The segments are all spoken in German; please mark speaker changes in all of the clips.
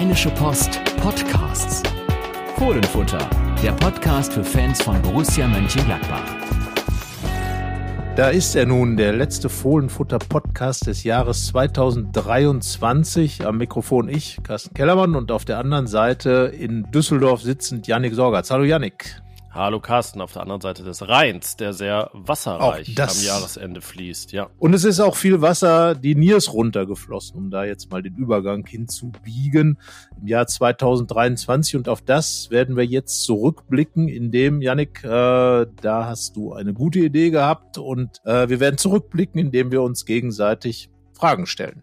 Speaker 1: Rheinische Post Podcasts. Fohlenfutter, der Podcast für Fans von Borussia Mönchengladbach.
Speaker 2: Da ist er nun, der letzte Fohlenfutter-Podcast des Jahres 2023. Am Mikrofon ich, Carsten Kellermann, und auf der anderen Seite in Düsseldorf sitzend Yannick Sorgatz. Hallo Yannick.
Speaker 3: Hallo Carsten auf der anderen Seite des Rheins, der sehr wasserreich am Jahresende fließt, ja.
Speaker 2: Und es ist auch viel Wasser die Niers runtergeflossen, um da jetzt mal den Übergang hinzubiegen im Jahr 2023 und auf das werden wir jetzt zurückblicken, indem Yannick, äh, da hast du eine gute Idee gehabt und äh, wir werden zurückblicken, indem wir uns gegenseitig Fragen stellen.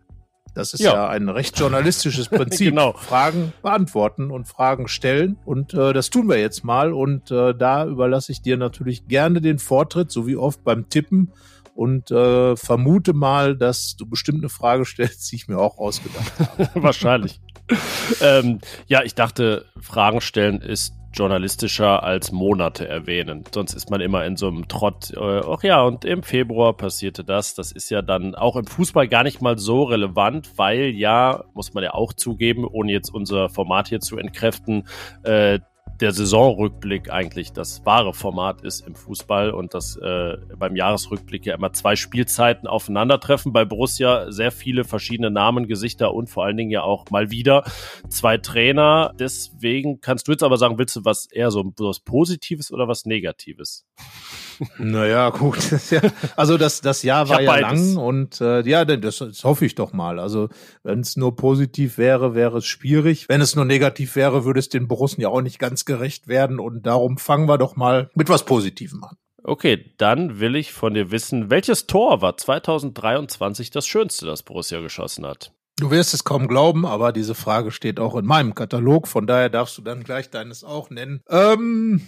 Speaker 2: Das ist ja, ja ein recht journalistisches Prinzip. genau. Fragen beantworten und Fragen stellen. Und äh, das tun wir jetzt mal. Und äh, da überlasse ich dir natürlich gerne den Vortritt, so wie oft beim Tippen. Und äh, vermute mal, dass du bestimmt eine Frage stellst, die ich mir auch ausgedacht habe.
Speaker 3: Wahrscheinlich. ähm, ja, ich dachte, Fragen stellen ist journalistischer als Monate erwähnen. Sonst ist man immer in so einem Trott. Äh, ach ja, und im Februar passierte das. Das ist ja dann auch im Fußball gar nicht mal so relevant, weil ja, muss man ja auch zugeben, ohne jetzt unser Format hier zu entkräften, äh, der Saisonrückblick eigentlich das wahre Format ist im Fußball und dass äh, beim Jahresrückblick ja immer zwei Spielzeiten aufeinandertreffen. Bei Borussia sehr viele verschiedene Namen, Gesichter und vor allen Dingen ja auch mal wieder zwei Trainer. Deswegen kannst du jetzt aber sagen, willst du was eher so was Positives oder was Negatives?
Speaker 2: Naja, gut. also das, das Jahr war ja beides. lang und äh, ja, das, das hoffe ich doch mal. Also wenn es nur positiv wäre, wäre es schwierig. Wenn es nur negativ wäre, würde es den Borussen ja auch nicht ganz gerecht werden. Und darum fangen wir doch mal mit was Positivem an.
Speaker 3: Okay, dann will ich von dir wissen, welches Tor war 2023 das schönste, das Borussia geschossen hat?
Speaker 2: Du wirst es kaum glauben, aber diese Frage steht auch in meinem Katalog, von daher darfst du dann gleich deines auch nennen. Ähm,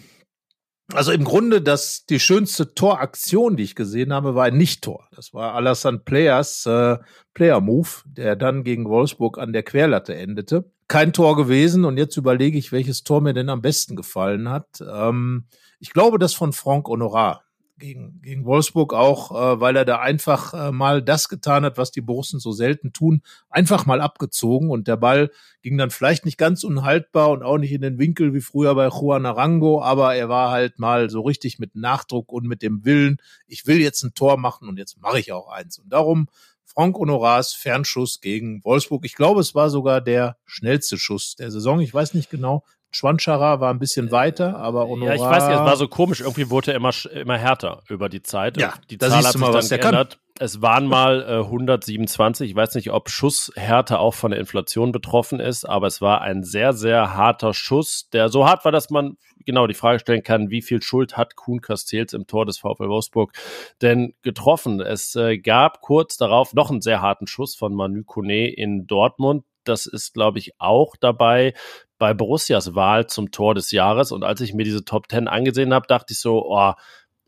Speaker 2: also im Grunde, das die schönste Toraktion, die ich gesehen habe, war ein Nicht-Tor. Das war Alassane Players äh, Player Move, der dann gegen Wolfsburg an der Querlatte endete. Kein Tor gewesen und jetzt überlege ich, welches Tor mir denn am besten gefallen hat. Ähm, ich glaube, das von Franck Honorat gegen, gegen Wolfsburg auch, äh, weil er da einfach äh, mal das getan hat, was die Borussen so selten tun, einfach mal abgezogen und der Ball ging dann vielleicht nicht ganz unhaltbar und auch nicht in den Winkel wie früher bei Juan Arango, aber er war halt mal so richtig mit Nachdruck und mit dem Willen, ich will jetzt ein Tor machen und jetzt mache ich auch eins. Und darum Frank Honorars Fernschuss gegen Wolfsburg. Ich glaube, es war sogar der schnellste Schuss der Saison. Ich weiß nicht genau. Schwanschara war ein bisschen weiter, aber
Speaker 3: Honorar... Ja, ich weiß nicht, es war so komisch. Irgendwie wurde er immer, immer härter über die Zeit.
Speaker 2: Ja,
Speaker 3: die
Speaker 2: Zahl hat sich mal, dann geändert. Kann.
Speaker 3: Es waren mal äh, 127. Ich weiß nicht, ob Schusshärte auch von der Inflation betroffen ist, aber es war ein sehr, sehr harter Schuss, der so hart war, dass man genau die Frage stellen kann, wie viel Schuld hat Kuhn Castells im Tor des VfL Wolfsburg denn getroffen? Es äh, gab kurz darauf noch einen sehr harten Schuss von Manu Kone in Dortmund. Das ist, glaube ich, auch dabei bei Borussias Wahl zum Tor des Jahres. Und als ich mir diese Top Ten angesehen habe, dachte ich so, oh,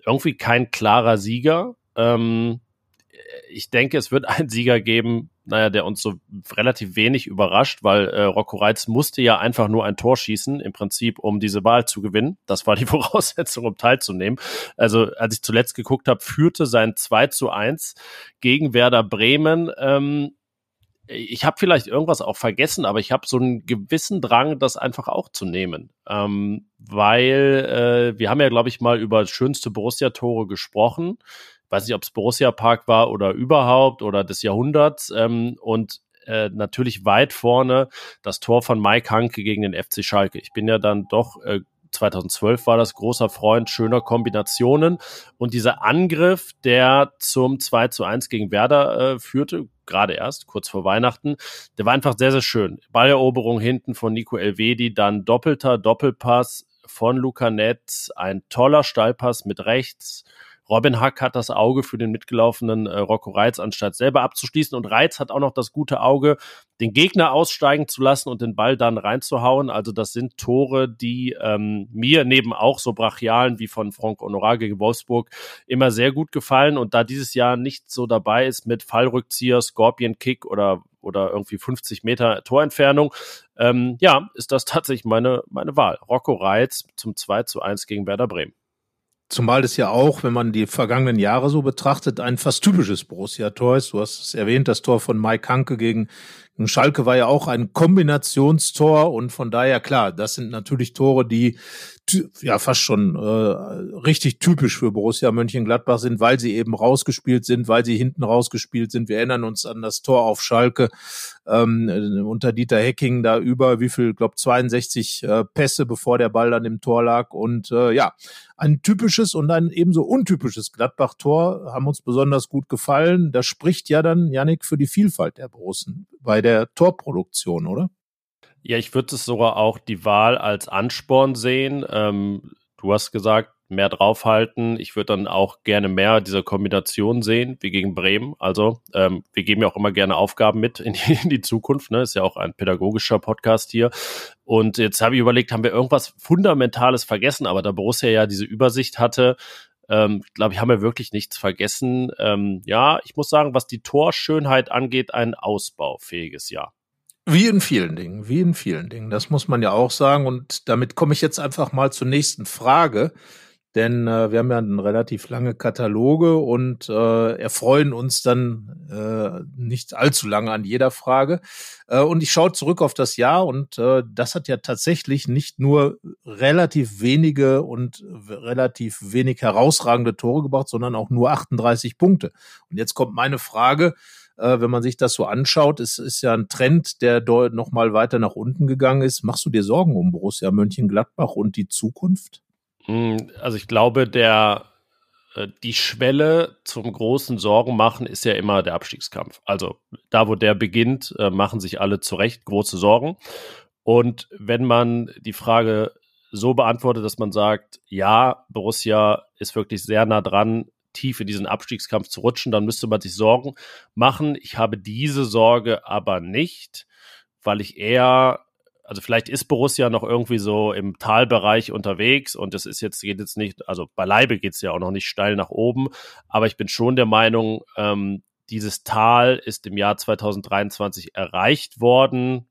Speaker 3: irgendwie kein klarer Sieger. Ähm, ich denke, es wird einen Sieger geben, naja, der uns so relativ wenig überrascht, weil äh, Rocco Reitz musste ja einfach nur ein Tor schießen, im Prinzip, um diese Wahl zu gewinnen. Das war die Voraussetzung, um teilzunehmen. Also, als ich zuletzt geguckt habe, führte sein 2 zu 1 gegen Werder Bremen. Ähm, ich habe vielleicht irgendwas auch vergessen, aber ich habe so einen gewissen Drang, das einfach auch zu nehmen. Ähm, weil äh, wir haben ja, glaube ich, mal über schönste Borussia-Tore gesprochen. Ich weiß nicht, ob es Borussia Park war oder überhaupt oder des Jahrhunderts. Ähm, und äh, natürlich weit vorne das Tor von Mike Hanke gegen den FC Schalke. Ich bin ja dann doch äh, 2012 war das großer Freund schöner Kombinationen. Und dieser Angriff, der zum 2 zu 1 gegen Werder äh, führte, gerade erst, kurz vor Weihnachten. Der war einfach sehr, sehr schön. Balleroberung hinten von Nico Elvedi, dann doppelter Doppelpass von Luca Netz, ein toller Steilpass mit rechts. Robin Hack hat das Auge für den mitgelaufenen äh, Rocco Reitz, anstatt selber abzuschließen. Und Reitz hat auch noch das gute Auge, den Gegner aussteigen zu lassen und den Ball dann reinzuhauen. Also das sind Tore, die ähm, mir neben auch so brachialen wie von Frank Honorar gegen Wolfsburg immer sehr gut gefallen. Und da dieses Jahr nicht so dabei ist mit Fallrückzieher, Scorpion Kick oder oder irgendwie 50 Meter Torentfernung. Ähm, ja, ist das tatsächlich meine, meine Wahl. Rocco Reitz zum 2 zu 1 gegen Werder Bremen.
Speaker 2: Zumal es ja auch, wenn man die vergangenen Jahre so betrachtet, ein fast typisches Borussia-Tor ist. Du hast es erwähnt, das Tor von Mike Hanke gegen Schalke war ja auch ein Kombinationstor und von daher klar, das sind natürlich Tore, die ja fast schon äh, richtig typisch für Borussia Mönchengladbach sind, weil sie eben rausgespielt sind, weil sie hinten rausgespielt sind. Wir erinnern uns an das Tor auf Schalke ähm, unter Dieter Hecking da über wie viel, glaub 62 äh, Pässe, bevor der Ball dann im Tor lag und äh, ja, ein typisches und ein ebenso untypisches Gladbach-Tor haben uns besonders gut gefallen. Das spricht ja dann, Yannick, für die Vielfalt der Borussen bei der Torproduktion, oder?
Speaker 3: Ja, ich würde es sogar auch die Wahl als Ansporn sehen. Ähm, du hast gesagt, mehr draufhalten. Ich würde dann auch gerne mehr dieser Kombination sehen, wie gegen Bremen. Also ähm, wir geben ja auch immer gerne Aufgaben mit in die, in die Zukunft. Ne? Ist ja auch ein pädagogischer Podcast hier. Und jetzt habe ich überlegt, haben wir irgendwas Fundamentales vergessen? Aber da Borussia ja diese Übersicht hatte, ähm, glaube ich, haben wir wirklich nichts vergessen. Ähm, ja, ich muss sagen, was die Torschönheit angeht, ein ausbaufähiges Jahr.
Speaker 2: Wie in vielen Dingen, wie in vielen Dingen. Das muss man ja auch sagen. Und damit komme ich jetzt einfach mal zur nächsten Frage. Denn äh, wir haben ja einen relativ lange Kataloge und äh, erfreuen uns dann äh, nicht allzu lange an jeder Frage. Äh, und ich schaue zurück auf das Jahr und äh, das hat ja tatsächlich nicht nur relativ wenige und relativ wenig herausragende Tore gebracht, sondern auch nur 38 Punkte. Und jetzt kommt meine Frage, äh, wenn man sich das so anschaut, es ist ja ein Trend, der dort noch mal weiter nach unten gegangen ist. Machst du dir Sorgen um Borussia Mönchengladbach und die Zukunft?
Speaker 3: Hm, also ich glaube, der äh, die Schwelle zum großen Sorgen machen ist ja immer der Abstiegskampf. Also da, wo der beginnt, äh, machen sich alle zu Recht große Sorgen. Und wenn man die Frage so beantwortet, dass man sagt, ja, Borussia ist wirklich sehr nah dran, tief in diesen Abstiegskampf zu rutschen, dann müsste man sich Sorgen machen. Ich habe diese Sorge aber nicht, weil ich eher also vielleicht ist Borussia noch irgendwie so im Talbereich unterwegs und es ist jetzt, geht jetzt nicht, also beileibe geht es ja auch noch nicht steil nach oben, aber ich bin schon der Meinung, ähm, dieses Tal ist im Jahr 2023 erreicht worden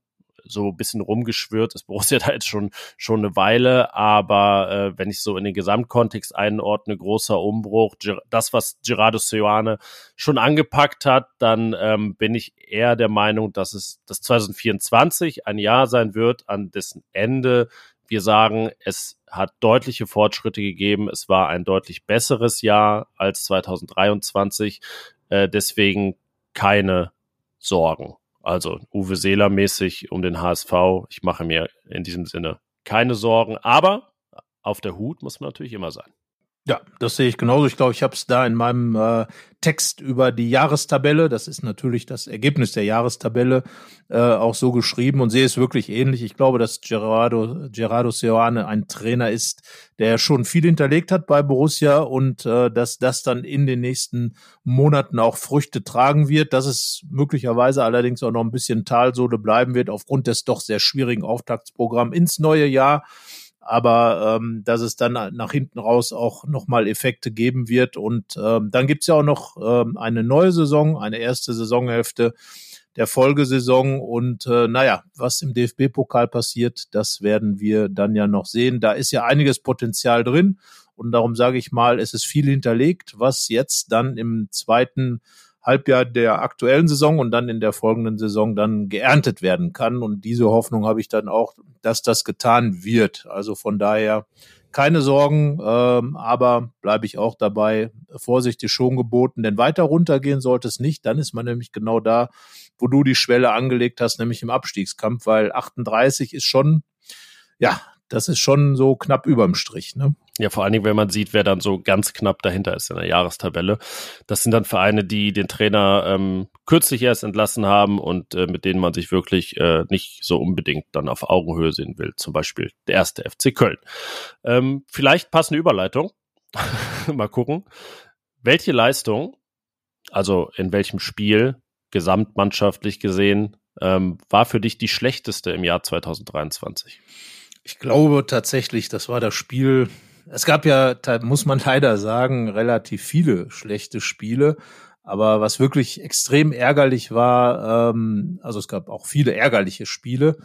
Speaker 3: so ein bisschen rumgeschwört ist Borussia da jetzt schon, schon eine Weile, aber äh, wenn ich so in den Gesamtkontext einordne, großer Umbruch, das, was Gerardo Seoane schon angepackt hat, dann ähm, bin ich eher der Meinung, dass es das 2024 ein Jahr sein wird, an dessen Ende wir sagen, es hat deutliche Fortschritte gegeben. Es war ein deutlich besseres Jahr als 2023. Äh, deswegen keine Sorgen. Also Uwe Seeler mäßig um den HSV. Ich mache mir in diesem Sinne keine Sorgen. Aber auf der Hut muss man natürlich immer sein.
Speaker 2: Ja, das sehe ich genauso. Ich glaube, ich habe es da in meinem äh, Text über die Jahrestabelle, das ist natürlich das Ergebnis der Jahrestabelle, äh, auch so geschrieben und sehe es wirklich ähnlich. Ich glaube, dass Gerardo, Gerardo Seoane ein Trainer ist, der schon viel hinterlegt hat bei Borussia und äh, dass das dann in den nächsten Monaten auch Früchte tragen wird, dass es möglicherweise allerdings auch noch ein bisschen Talsohle bleiben wird aufgrund des doch sehr schwierigen Auftaktsprogramms ins neue Jahr aber ähm, dass es dann nach hinten raus auch nochmal Effekte geben wird. Und ähm, dann gibt's ja auch noch ähm, eine neue Saison, eine erste Saisonhälfte der Folgesaison. Und äh, naja, was im DFB-Pokal passiert, das werden wir dann ja noch sehen. Da ist ja einiges Potenzial drin. Und darum sage ich mal, es ist viel hinterlegt, was jetzt dann im zweiten Halbjahr der aktuellen Saison und dann in der folgenden Saison dann geerntet werden kann. Und diese Hoffnung habe ich dann auch, dass das getan wird. Also von daher keine Sorgen, ähm, aber bleibe ich auch dabei. Vorsicht ist schon geboten, denn weiter runtergehen sollte es nicht. Dann ist man nämlich genau da, wo du die Schwelle angelegt hast, nämlich im Abstiegskampf, weil 38 ist schon, ja, das ist schon so knapp überm Strich, ne?
Speaker 3: Ja, vor allen Dingen, wenn man sieht, wer dann so ganz knapp dahinter ist in der Jahrestabelle. Das sind dann Vereine, die den Trainer ähm, kürzlich erst entlassen haben und äh, mit denen man sich wirklich äh, nicht so unbedingt dann auf Augenhöhe sehen will. Zum Beispiel der erste FC Köln. Ähm, vielleicht passende Überleitung. Mal gucken. Welche Leistung, also in welchem Spiel, gesamtmannschaftlich gesehen, ähm, war für dich die schlechteste im Jahr 2023?
Speaker 2: Ich glaube tatsächlich, das war das Spiel es gab ja, muss man leider sagen, relativ viele schlechte Spiele. Aber was wirklich extrem ärgerlich war, ähm, also es gab auch viele ärgerliche Spiele.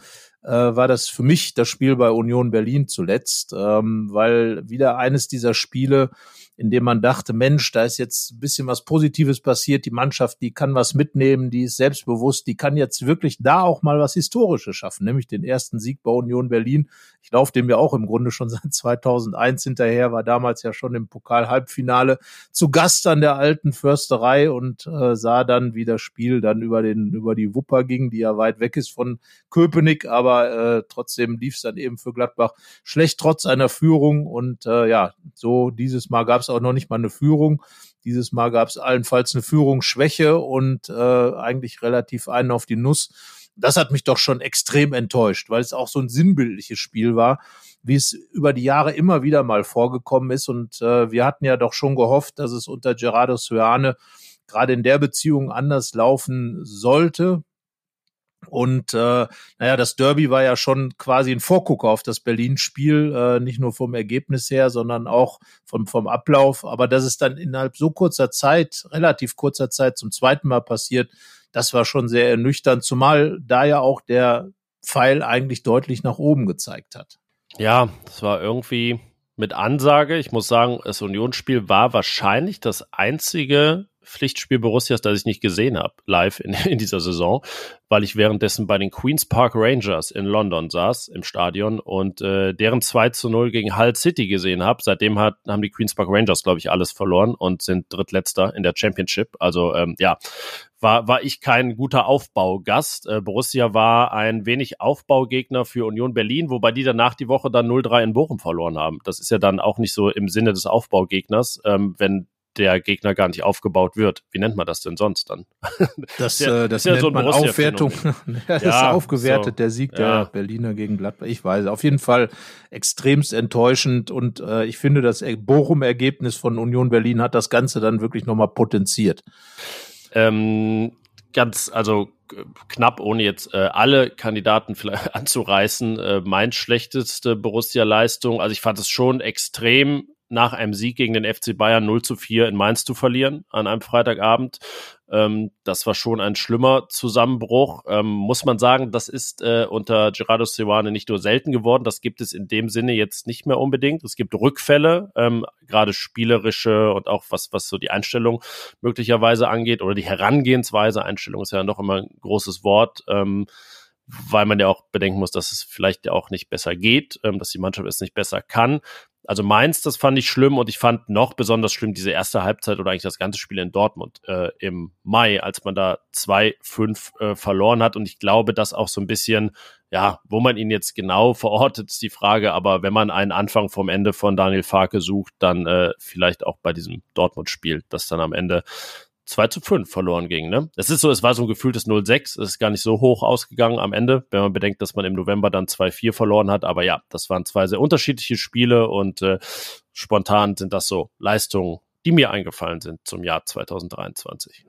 Speaker 2: äh, war das für mich das Spiel bei Union Berlin zuletzt, ähm, weil wieder eines dieser Spiele, in dem man dachte, Mensch, da ist jetzt ein bisschen was Positives passiert, die Mannschaft, die kann was mitnehmen, die ist selbstbewusst, die kann jetzt wirklich da auch mal was Historisches schaffen, nämlich den ersten Sieg bei Union Berlin. Ich laufe dem ja auch im Grunde schon seit 2001 hinterher, war damals ja schon im Pokal-Halbfinale zu Gast an der alten Försterei und äh, sah dann, wie das Spiel dann über den über die Wupper ging, die ja weit weg ist von Köpenick, aber äh, trotzdem lief es dann eben für Gladbach schlecht trotz einer Führung und äh, ja, so dieses Mal gab es auch noch nicht mal eine Führung. Dieses Mal gab es allenfalls eine Führungsschwäche und äh, eigentlich relativ einen auf die Nuss. Das hat mich doch schon extrem enttäuscht, weil es auch so ein sinnbildliches Spiel war, wie es über die Jahre immer wieder mal vorgekommen ist. Und äh, wir hatten ja doch schon gehofft, dass es unter Gerardo Suane gerade in der Beziehung anders laufen sollte. Und äh, naja, das Derby war ja schon quasi ein Vorgucker auf das Berlin-Spiel, äh, nicht nur vom Ergebnis her, sondern auch vom, vom Ablauf. Aber dass es dann innerhalb so kurzer Zeit, relativ kurzer Zeit zum zweiten Mal passiert, das war schon sehr ernüchternd, zumal da ja auch der Pfeil eigentlich deutlich nach oben gezeigt hat.
Speaker 3: Ja, das war irgendwie mit Ansage. Ich muss sagen, das Unionsspiel war wahrscheinlich das einzige Pflichtspiel Borussias, das ich nicht gesehen habe, live in, in dieser Saison, weil ich währenddessen bei den Queen's Park Rangers in London saß, im Stadion, und äh, deren 2 zu 0 gegen Hull City gesehen habe. Seitdem hat, haben die Queen's Park Rangers, glaube ich, alles verloren und sind drittletzter in der Championship. Also ähm, ja, war, war ich kein guter Aufbaugast. Äh, Borussia war ein wenig Aufbaugegner für Union Berlin, wobei die danach die Woche dann 0-3 in Bochum verloren haben. Das ist ja dann auch nicht so im Sinne des Aufbaugegners, ähm, wenn der Gegner gar nicht aufgebaut wird. Wie nennt man das denn sonst dann?
Speaker 2: Das, der, äh, das nennt so man Aufwertung. das ja, ist aufgewertet, so. der Sieg ja. der Berliner gegen Gladbach. Ich weiß, auf jeden Fall extremst enttäuschend und äh, ich finde, das Bochum-Ergebnis von Union Berlin hat das Ganze dann wirklich nochmal potenziert.
Speaker 3: Ähm, ganz, also knapp, ohne jetzt äh, alle Kandidaten vielleicht anzureißen, äh, mein schlechteste Borussia-Leistung. Also ich fand es schon extrem nach einem Sieg gegen den FC Bayern 0 zu 4 in Mainz zu verlieren an einem Freitagabend. Ähm, das war schon ein schlimmer Zusammenbruch. Ähm, muss man sagen, das ist äh, unter Gerardo Seoane nicht nur selten geworden, das gibt es in dem Sinne jetzt nicht mehr unbedingt. Es gibt Rückfälle, ähm, gerade spielerische und auch was, was so die Einstellung möglicherweise angeht oder die Herangehensweise. Einstellung ist ja noch immer ein großes Wort. Ähm, weil man ja auch bedenken muss, dass es vielleicht ja auch nicht besser geht, ähm, dass die Mannschaft es nicht besser kann. Also Mainz, das fand ich schlimm und ich fand noch besonders schlimm diese erste Halbzeit oder eigentlich das ganze Spiel in Dortmund äh, im Mai, als man da 2-5 äh, verloren hat. Und ich glaube, dass auch so ein bisschen, ja, wo man ihn jetzt genau verortet, ist die Frage. Aber wenn man einen Anfang vom Ende von Daniel Farke sucht, dann äh, vielleicht auch bei diesem Dortmund-Spiel, das dann am Ende 2 zu 5 verloren ging. Ne? Es ist so, es war so ein gefühltes 0-6, es ist gar nicht so hoch ausgegangen am Ende, wenn man bedenkt, dass man im November dann 2-4 verloren hat. Aber ja, das waren zwei sehr unterschiedliche Spiele und äh, spontan sind das so Leistungen, die mir eingefallen sind zum Jahr 2023.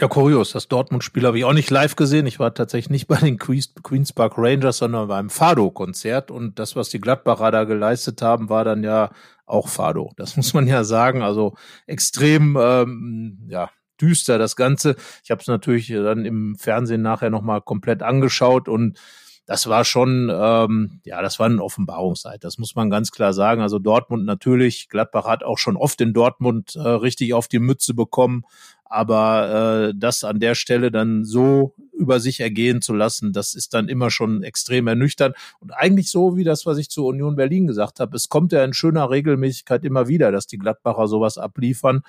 Speaker 2: Ja, kurios. Das Dortmund-Spiel habe ich auch nicht live gesehen. Ich war tatsächlich nicht bei den Queens, Park Rangers, sondern beim Fado-Konzert. Und das, was die Gladbacher da geleistet haben, war dann ja auch Fado. Das muss man ja sagen. Also extrem, ähm, ja, düster, das Ganze. Ich habe es natürlich dann im Fernsehen nachher nochmal komplett angeschaut und das war schon, ähm, ja, das war ein Offenbarungszeit. Das muss man ganz klar sagen. Also Dortmund natürlich, Gladbach hat auch schon oft in Dortmund äh, richtig auf die Mütze bekommen. Aber äh, das an der Stelle dann so über sich ergehen zu lassen, das ist dann immer schon extrem ernüchternd. Und eigentlich so wie das, was ich zu Union Berlin gesagt habe, es kommt ja in schöner Regelmäßigkeit immer wieder, dass die Gladbacher sowas abliefern.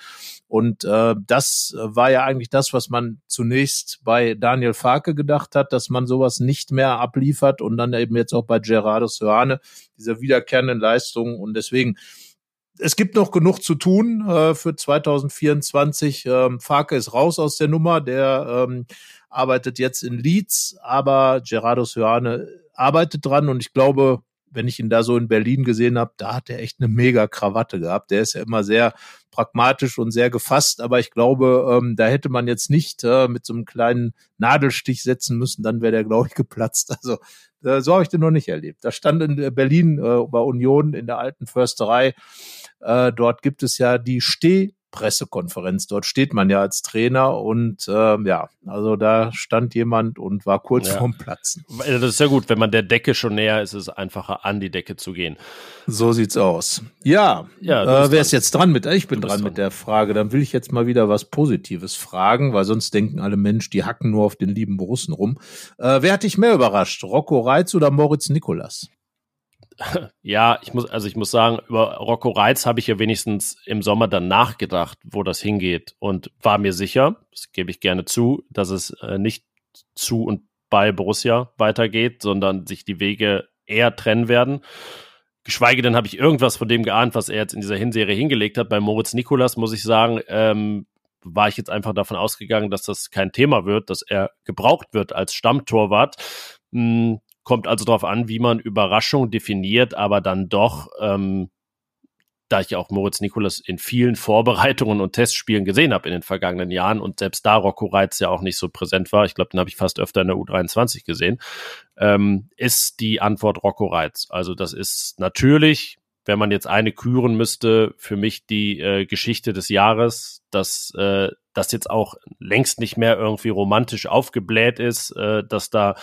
Speaker 2: Und äh, das war ja eigentlich das, was man zunächst bei Daniel Farke gedacht hat, dass man sowas nicht mehr abliefert und dann eben jetzt auch bei Gerardo Soane, dieser wiederkehrenden Leistung. Und deswegen es gibt noch genug zu tun äh, für 2024. Ähm, Farke ist raus aus der Nummer, der ähm, arbeitet jetzt in Leeds, aber Gerardo Soane arbeitet dran und ich glaube, wenn ich ihn da so in Berlin gesehen habe, da hat er echt eine mega Krawatte gehabt. Der ist ja immer sehr pragmatisch und sehr gefasst, aber ich glaube, ähm, da hätte man jetzt nicht äh, mit so einem kleinen Nadelstich setzen müssen, dann wäre der, glaube ich, geplatzt. Also äh, so habe ich den noch nicht erlebt. Da stand in Berlin äh, bei Union in der alten Försterei. Äh, dort gibt es ja die Steh Pressekonferenz. Dort steht man ja als Trainer und äh, ja, also da stand jemand und war kurz ja. vorm Platzen.
Speaker 3: Das ist ja gut, wenn man der Decke schon näher ist, ist es einfacher an die Decke zu gehen.
Speaker 2: So sieht's aus. Ja, ja äh, wer ist jetzt dran mit? Ich bin dran, dran mit der Frage. Dann will ich jetzt mal wieder was Positives fragen, weil sonst denken alle Menschen, die hacken nur auf den lieben Borussen rum. Äh, wer hat dich mehr überrascht? Rocco Reitz oder Moritz Nikolas?
Speaker 3: Ja, ich muss, also ich muss sagen, über Rocco Reitz habe ich ja wenigstens im Sommer dann nachgedacht, wo das hingeht und war mir sicher, das gebe ich gerne zu, dass es äh, nicht zu und bei Borussia weitergeht, sondern sich die Wege eher trennen werden. Geschweige denn habe ich irgendwas von dem geahnt, was er jetzt in dieser Hinserie hingelegt hat. Bei Moritz Nikolas muss ich sagen, ähm, war ich jetzt einfach davon ausgegangen, dass das kein Thema wird, dass er gebraucht wird als Stammtorwart. Kommt also darauf an, wie man Überraschung definiert, aber dann doch, ähm, da ich ja auch Moritz Nikolas in vielen Vorbereitungen und Testspielen gesehen habe in den vergangenen Jahren und selbst da Rocco Reitz ja auch nicht so präsent war, ich glaube, den habe ich fast öfter in der U23 gesehen, ähm, ist die Antwort Rocco Reitz. Also das ist natürlich wenn man jetzt eine küren müsste, für mich die äh, Geschichte des Jahres, dass äh, das jetzt auch längst nicht mehr irgendwie romantisch aufgebläht ist, äh, dass da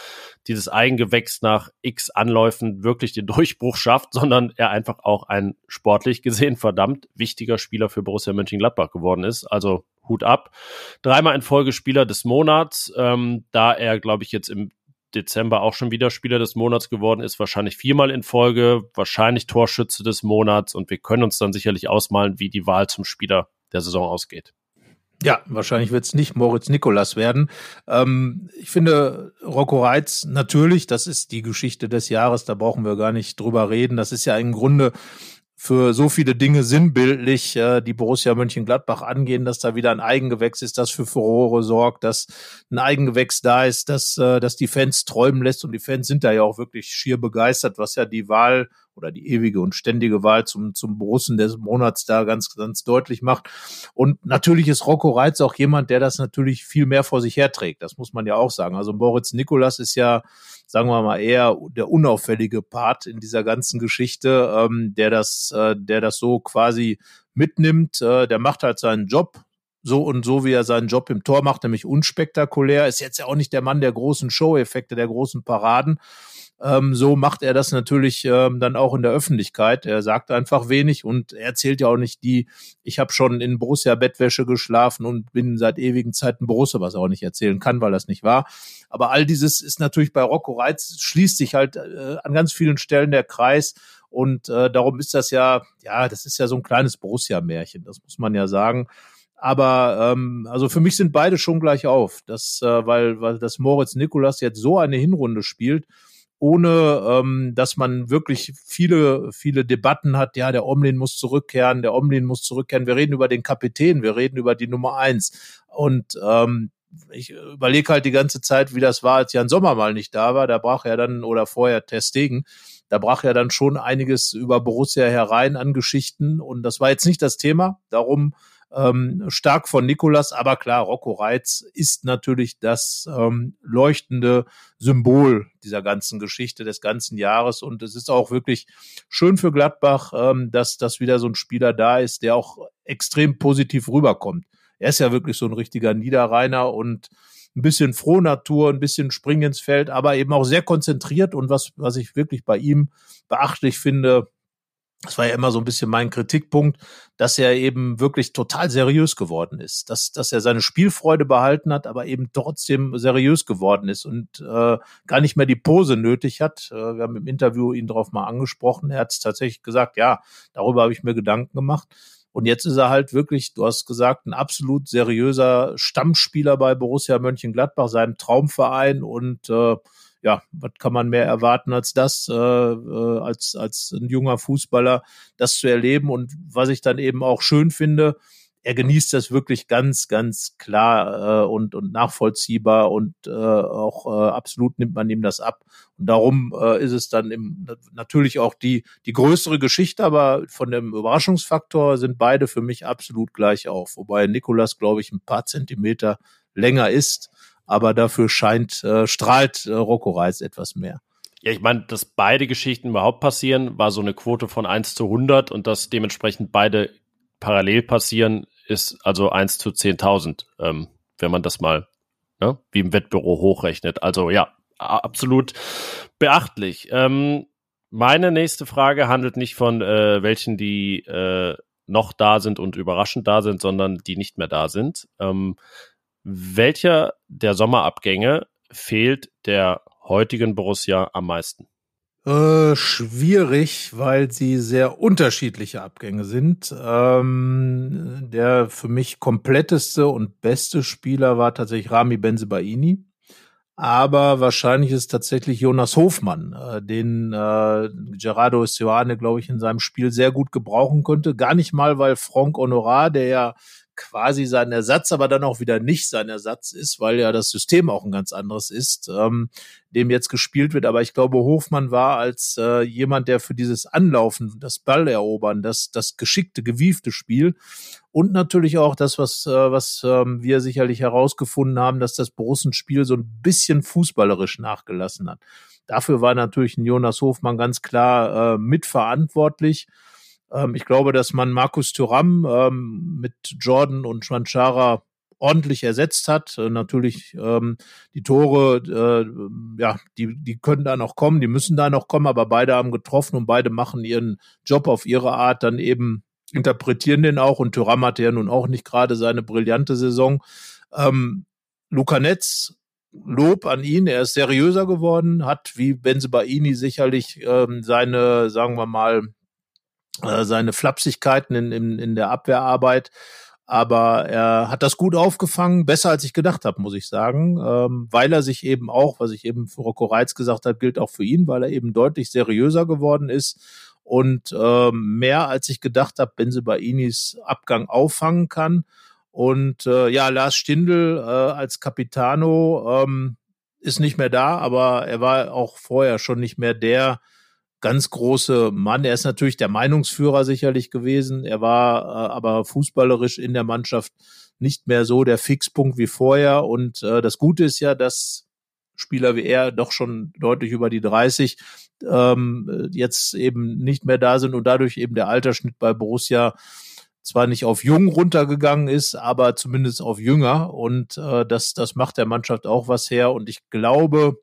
Speaker 3: dieses Eigengewächs nach X Anläufen wirklich den Durchbruch schafft, sondern er einfach auch ein sportlich gesehen verdammt wichtiger Spieler für Borussia Mönchengladbach geworden ist. Also Hut ab. Dreimal in Folge Spieler des Monats, ähm, da er, glaube ich, jetzt im Dezember auch schon wieder Spieler des Monats geworden ist, wahrscheinlich viermal in Folge, wahrscheinlich Torschütze des Monats und wir können uns dann sicherlich ausmalen, wie die Wahl zum Spieler der Saison ausgeht.
Speaker 2: Ja, wahrscheinlich wird es nicht Moritz Nikolas werden. Ähm, ich finde Rocco Reitz natürlich, das ist die Geschichte des Jahres, da brauchen wir gar nicht drüber reden. Das ist ja im Grunde für so viele Dinge sinnbildlich, äh, die Borussia Mönchengladbach angehen, dass da wieder ein Eigengewächs ist, das für Furore sorgt, dass ein Eigengewächs da ist, dass, äh, dass die Fans träumen lässt. Und die Fans sind da ja auch wirklich schier begeistert, was ja die Wahl oder die ewige und ständige Wahl zum, zum Borussen des Monats da ganz, ganz deutlich macht. Und natürlich ist Rocco Reitz auch jemand, der das natürlich viel mehr vor sich herträgt. Das muss man ja auch sagen. Also Moritz Nikolas ist ja, sagen wir mal, eher der unauffällige Part in dieser ganzen Geschichte, ähm, der das, äh, der das so quasi mitnimmt. Äh, der macht halt seinen Job, so und so, wie er seinen Job im Tor macht, nämlich unspektakulär. Ist jetzt ja auch nicht der Mann der großen Show-Effekte, der großen Paraden. Ähm, so macht er das natürlich ähm, dann auch in der Öffentlichkeit. Er sagt einfach wenig und er erzählt ja auch nicht die, ich habe schon in Borussia Bettwäsche geschlafen und bin seit ewigen Zeiten Borussia, was er auch nicht erzählen kann, weil das nicht war. Aber all dieses ist natürlich bei Rocco Reitz, schließt sich halt äh, an ganz vielen Stellen der Kreis. Und äh, darum ist das ja, ja, das ist ja so ein kleines Borussia-Märchen, das muss man ja sagen. Aber ähm, also für mich sind beide schon gleich auf, das, äh, weil, weil das Moritz Nikolas jetzt so eine Hinrunde spielt ohne ähm, dass man wirklich viele, viele Debatten hat, ja, der Omlin muss zurückkehren, der Omlin muss zurückkehren. Wir reden über den Kapitän, wir reden über die Nummer eins. Und ähm, ich überlege halt die ganze Zeit, wie das war, als Jan Sommer mal nicht da war. Da brach er dann, oder vorher Testegen, da brach er dann schon einiges über Borussia herein an Geschichten. Und das war jetzt nicht das Thema. Darum ähm, stark von Nikolas, aber klar, Rocco Reitz ist natürlich das ähm, leuchtende Symbol dieser ganzen Geschichte des ganzen Jahres und es ist auch wirklich schön für Gladbach, ähm, dass dass wieder so ein Spieler da ist, der auch extrem positiv rüberkommt. Er ist ja wirklich so ein richtiger Niederrheiner und ein bisschen Frohnatur, ein bisschen Springen ins Feld, aber eben auch sehr konzentriert und was, was ich wirklich bei ihm beachtlich finde, das war ja immer so ein bisschen mein Kritikpunkt, dass er eben wirklich total seriös geworden ist, dass, dass er seine Spielfreude behalten hat, aber eben trotzdem seriös geworden ist und äh, gar nicht mehr die Pose nötig hat. Äh, wir haben im Interview ihn darauf mal angesprochen. Er hat es tatsächlich gesagt, ja, darüber habe ich mir Gedanken gemacht. Und jetzt ist er halt wirklich, du hast gesagt, ein absolut seriöser Stammspieler bei Borussia Mönchengladbach, seinem Traumverein und äh, ja, was kann man mehr erwarten als das, äh, äh, als, als ein junger Fußballer, das zu erleben. Und was ich dann eben auch schön finde, er genießt das wirklich ganz, ganz klar äh, und, und nachvollziehbar und äh, auch äh, absolut nimmt man ihm das ab. Und darum äh, ist es dann im, natürlich auch die, die größere Geschichte, aber von dem Überraschungsfaktor sind beide für mich absolut gleich auf. Wobei Nikolas, glaube ich, ein paar Zentimeter länger ist aber dafür scheint, äh, strahlt äh, Rocco Reis etwas mehr.
Speaker 3: Ja, ich meine, dass beide Geschichten überhaupt passieren, war so eine Quote von 1 zu 100 und dass dementsprechend beide parallel passieren, ist also 1 zu 10.000, ähm, wenn man das mal ne, wie im Wettbüro hochrechnet. Also ja, absolut beachtlich. Ähm, meine nächste Frage handelt nicht von äh, welchen, die äh, noch da sind und überraschend da sind, sondern die nicht mehr da sind. Ähm, welcher der Sommerabgänge fehlt der heutigen Borussia am meisten?
Speaker 2: Äh, schwierig, weil sie sehr unterschiedliche Abgänge sind. Ähm, der für mich kompletteste und beste Spieler war tatsächlich Rami Benzebaini. Aber wahrscheinlich ist tatsächlich Jonas Hofmann, äh, den äh, Gerardo Sioane, glaube ich, in seinem Spiel sehr gut gebrauchen könnte. Gar nicht mal, weil Franck Honorat, der ja quasi sein Ersatz, aber dann auch wieder nicht sein Ersatz ist, weil ja das System auch ein ganz anderes ist, ähm, dem jetzt gespielt wird. Aber ich glaube, Hofmann war als äh, jemand, der für dieses Anlaufen, das Ballerobern, das, das geschickte, gewiefte Spiel und natürlich auch das, was, äh, was ähm, wir sicherlich herausgefunden haben, dass das Borussenspiel so ein bisschen fußballerisch nachgelassen hat. Dafür war natürlich ein Jonas Hofmann ganz klar äh, mitverantwortlich. Ähm, ich glaube, dass man Markus Thuram ähm, mit Jordan und Schwanchara ordentlich ersetzt hat. Äh, natürlich ähm, die Tore, äh, ja, die, die können da noch kommen, die müssen da noch kommen, aber beide haben getroffen und beide machen ihren Job auf ihre Art, dann eben interpretieren den auch und Thuram hatte ja nun auch nicht gerade seine brillante Saison. Ähm, Luca Netz, Lob an ihn, er ist seriöser geworden, hat wie Benzebaini sicherlich ähm, seine, sagen wir mal, äh, seine Flapsigkeiten in, in, in der Abwehrarbeit. Aber er hat das gut aufgefangen, besser als ich gedacht habe, muss ich sagen, ähm, weil er sich eben auch, was ich eben für Rocco Reitz gesagt habe, gilt auch für ihn, weil er eben deutlich seriöser geworden ist und ähm, mehr als ich gedacht habe, Benzebainis Abgang auffangen kann. Und äh, ja, Lars Stindl äh, als Capitano ähm, ist nicht mehr da, aber er war auch vorher schon nicht mehr der ganz große Mann. Er ist natürlich der Meinungsführer sicherlich gewesen. Er war äh, aber fußballerisch in der Mannschaft nicht mehr so der Fixpunkt wie vorher. Und äh, das Gute ist ja, dass Spieler wie er doch schon deutlich über die 30 ähm, jetzt eben nicht mehr da sind und dadurch eben der Altersschnitt bei Borussia zwar nicht auf jung runtergegangen ist, aber zumindest auf jünger und äh, das das macht der Mannschaft auch was her und ich glaube,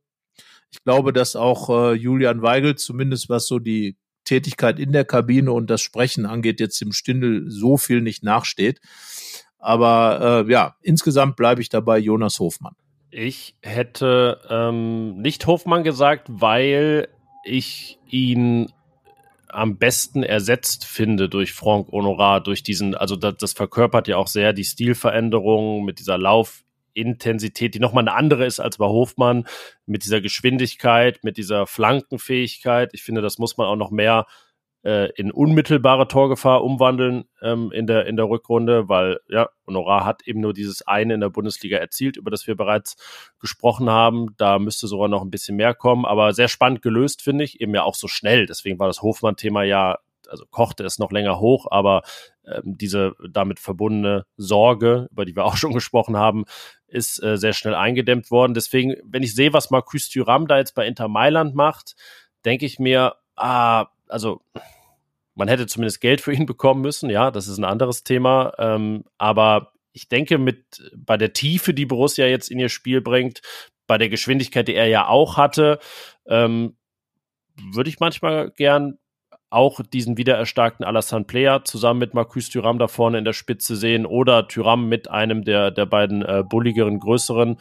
Speaker 2: ich glaube, dass auch äh, Julian Weigel zumindest was so die Tätigkeit in der Kabine und das Sprechen angeht, jetzt im Stindel so viel nicht nachsteht. Aber äh, ja, insgesamt bleibe ich dabei Jonas Hofmann.
Speaker 3: Ich hätte ähm, nicht Hofmann gesagt, weil ich ihn am besten ersetzt finde durch Franck Honorat, durch diesen, also das, das verkörpert ja auch sehr die Stilveränderung mit dieser Laufintensität, die nochmal eine andere ist als bei Hofmann, mit dieser Geschwindigkeit, mit dieser Flankenfähigkeit. Ich finde, das muss man auch noch mehr äh, in unmittelbare Torgefahr umwandeln ähm, in, der, in der Rückrunde, weil ja, Honorar hat eben nur dieses eine in der Bundesliga erzielt, über das wir bereits gesprochen haben. Da müsste sogar noch ein bisschen mehr kommen, aber sehr spannend gelöst, finde ich, eben ja auch so schnell. Deswegen war das Hofmann-Thema ja, also kochte es noch länger hoch, aber diese damit verbundene Sorge, über die wir auch schon gesprochen haben, ist äh, sehr schnell eingedämmt worden. Deswegen, wenn ich sehe, was Marcus Thuram da jetzt bei Inter Mailand macht, denke ich mir, ah, also man hätte zumindest Geld für ihn bekommen müssen, ja, das ist ein anderes Thema. Ähm, aber ich denke, mit bei der Tiefe, die Borussia jetzt in ihr Spiel bringt, bei der Geschwindigkeit, die er ja auch hatte, ähm, würde ich manchmal gern auch diesen wiedererstarkten Alassane Player zusammen mit Marcus Thuram da vorne in der Spitze sehen oder Thuram mit einem der, der beiden äh, bulligeren, größeren,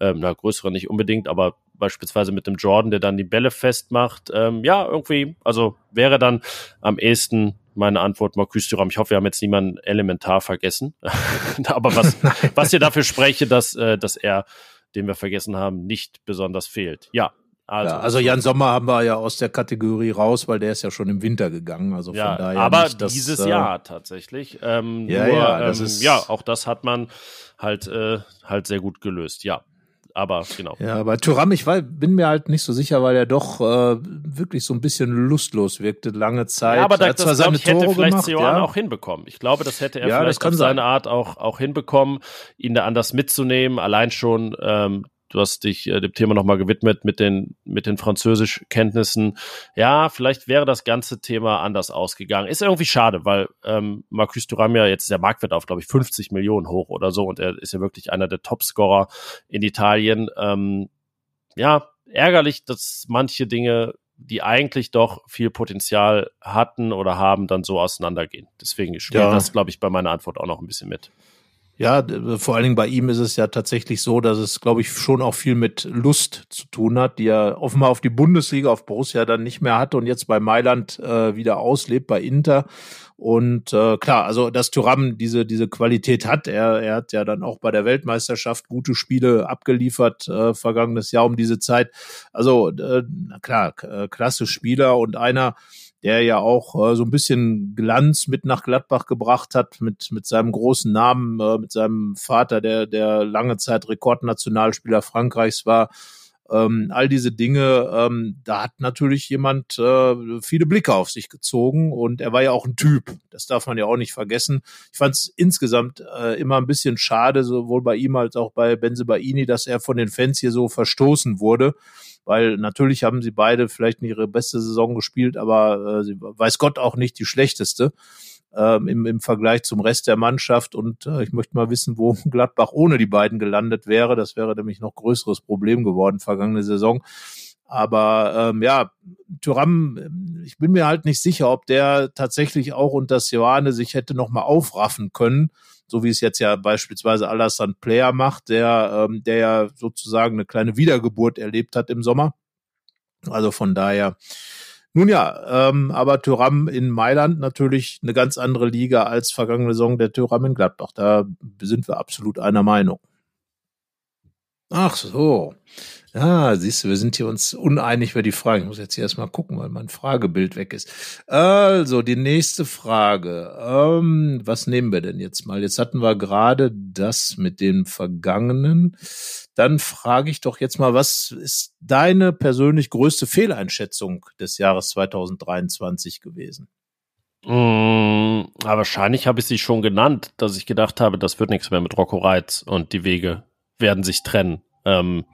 Speaker 3: ähm, na, größeren nicht unbedingt, aber beispielsweise mit dem Jordan, der dann die Bälle festmacht. Ähm, ja, irgendwie, also wäre dann am ehesten meine Antwort Marcus Thuram. Ich hoffe, wir haben jetzt niemanden elementar vergessen. Aber was, was ihr dafür spreche, dass, äh, dass er, den wir vergessen haben, nicht besonders fehlt. Ja,
Speaker 2: also, ja, also Jan Sommer haben wir ja aus der Kategorie raus, weil der ist ja schon im Winter gegangen. Also von
Speaker 3: ja,
Speaker 2: daher
Speaker 3: aber
Speaker 2: nicht,
Speaker 3: dass, dieses äh, Jahr tatsächlich. Ähm,
Speaker 2: ja,
Speaker 3: nur,
Speaker 2: ja, das
Speaker 3: ähm, ja, auch das hat man halt äh, halt sehr gut gelöst. Ja, aber genau.
Speaker 2: Ja, bei Thuram, ich war, bin mir halt nicht so sicher, weil er doch äh, wirklich so ein bisschen lustlos wirkte lange Zeit.
Speaker 3: Ja, aber da,
Speaker 2: er
Speaker 3: das, seine ich, hätte vielleicht gemacht, ja. auch hinbekommen. Ich glaube, das hätte er
Speaker 2: ja,
Speaker 3: vielleicht auf seine Art auch, auch hinbekommen, ihn da anders mitzunehmen. Allein schon ähm, du hast dich äh, dem Thema nochmal gewidmet mit den, mit den Französischkenntnissen. Ja, vielleicht wäre das ganze Thema anders ausgegangen. Ist irgendwie schade, weil ähm, Marcus Thuram ja jetzt der Marktwert auf, glaube ich, 50 Millionen hoch oder so und er ist ja wirklich einer der Topscorer in Italien. Ähm, ja, ärgerlich, dass manche Dinge, die eigentlich doch viel Potenzial hatten oder haben, dann so auseinandergehen. Deswegen spielt ja. das, glaube ich, bei meiner Antwort auch noch ein bisschen mit.
Speaker 2: Ja, vor allen Dingen bei ihm ist es ja tatsächlich so, dass es, glaube ich, schon auch viel mit Lust zu tun hat, die er offenbar auf die Bundesliga, auf Borussia dann nicht mehr hatte und jetzt bei Mailand äh, wieder auslebt, bei Inter. Und äh, klar, also dass Thuram diese, diese Qualität hat, er, er hat ja dann auch bei der Weltmeisterschaft gute Spiele abgeliefert, äh, vergangenes Jahr um diese Zeit. Also äh, klar, klasse Spieler und einer, der ja auch äh, so ein bisschen Glanz mit nach Gladbach gebracht hat, mit, mit seinem großen Namen, äh, mit seinem Vater, der, der lange Zeit Rekordnationalspieler Frankreichs war. Ähm, all diese Dinge, ähm, da hat natürlich jemand äh, viele Blicke auf sich gezogen und er war ja auch ein Typ. Das darf man ja auch nicht vergessen. Ich fand es insgesamt äh, immer ein bisschen schade, sowohl bei ihm als auch bei Benzebaini, dass er von den Fans hier so verstoßen wurde weil natürlich haben sie beide vielleicht nicht ihre beste Saison gespielt, aber äh, sie weiß Gott auch nicht die schlechteste ähm, im, im Vergleich zum Rest der Mannschaft. Und äh, ich möchte mal wissen, wo Gladbach ohne die beiden gelandet wäre. Das wäre nämlich noch größeres Problem geworden vergangene Saison. Aber ähm, ja, Thuram, ich bin mir halt nicht sicher, ob der tatsächlich auch unter Sioane sich hätte nochmal aufraffen können so wie es jetzt ja beispielsweise Alassane Player macht, der, ähm, der ja sozusagen eine kleine Wiedergeburt erlebt hat im Sommer. Also von daher, nun ja, ähm, aber Thuram in Mailand natürlich eine ganz andere Liga als vergangene Saison der Thuram in Gladbach. Da sind wir absolut einer Meinung. Ach so. Ja, siehst du, wir sind hier uns uneinig über die Frage. Ich muss jetzt hier erstmal gucken, weil mein Fragebild weg ist. Also, die nächste Frage. Ähm, was nehmen wir denn jetzt mal? Jetzt hatten wir gerade das mit dem Vergangenen. Dann frage ich doch jetzt mal, was ist deine persönlich größte Fehleinschätzung des Jahres 2023 gewesen?
Speaker 3: Mmh, aber wahrscheinlich habe ich sie schon genannt, dass ich gedacht habe, das wird nichts mehr mit Rocco Reitz und die Wege werden sich trennen. Ähm,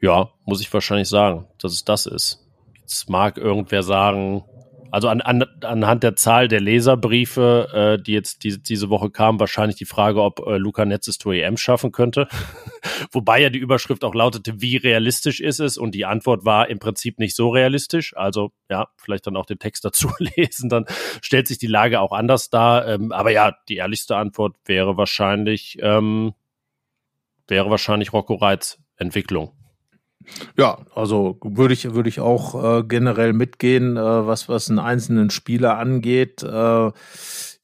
Speaker 3: ja, muss ich wahrscheinlich sagen, dass es das ist. Jetzt mag irgendwer sagen, also an, an, anhand der Zahl der Leserbriefe, äh, die jetzt die, diese Woche kamen, wahrscheinlich die Frage, ob äh, Luca Netz es zur EM schaffen könnte. Wobei ja die Überschrift auch lautete, wie realistisch ist es? Und die Antwort war im Prinzip nicht so realistisch. Also ja, vielleicht dann auch den Text dazu lesen, dann stellt sich die Lage auch anders dar. Ähm, aber ja, die ehrlichste Antwort wäre wahrscheinlich, ähm, wäre wahrscheinlich Rocco Reitz Entwicklung.
Speaker 2: Ja, also würde ich würde ich auch äh, generell mitgehen, äh, was was einen einzelnen Spieler angeht. Äh,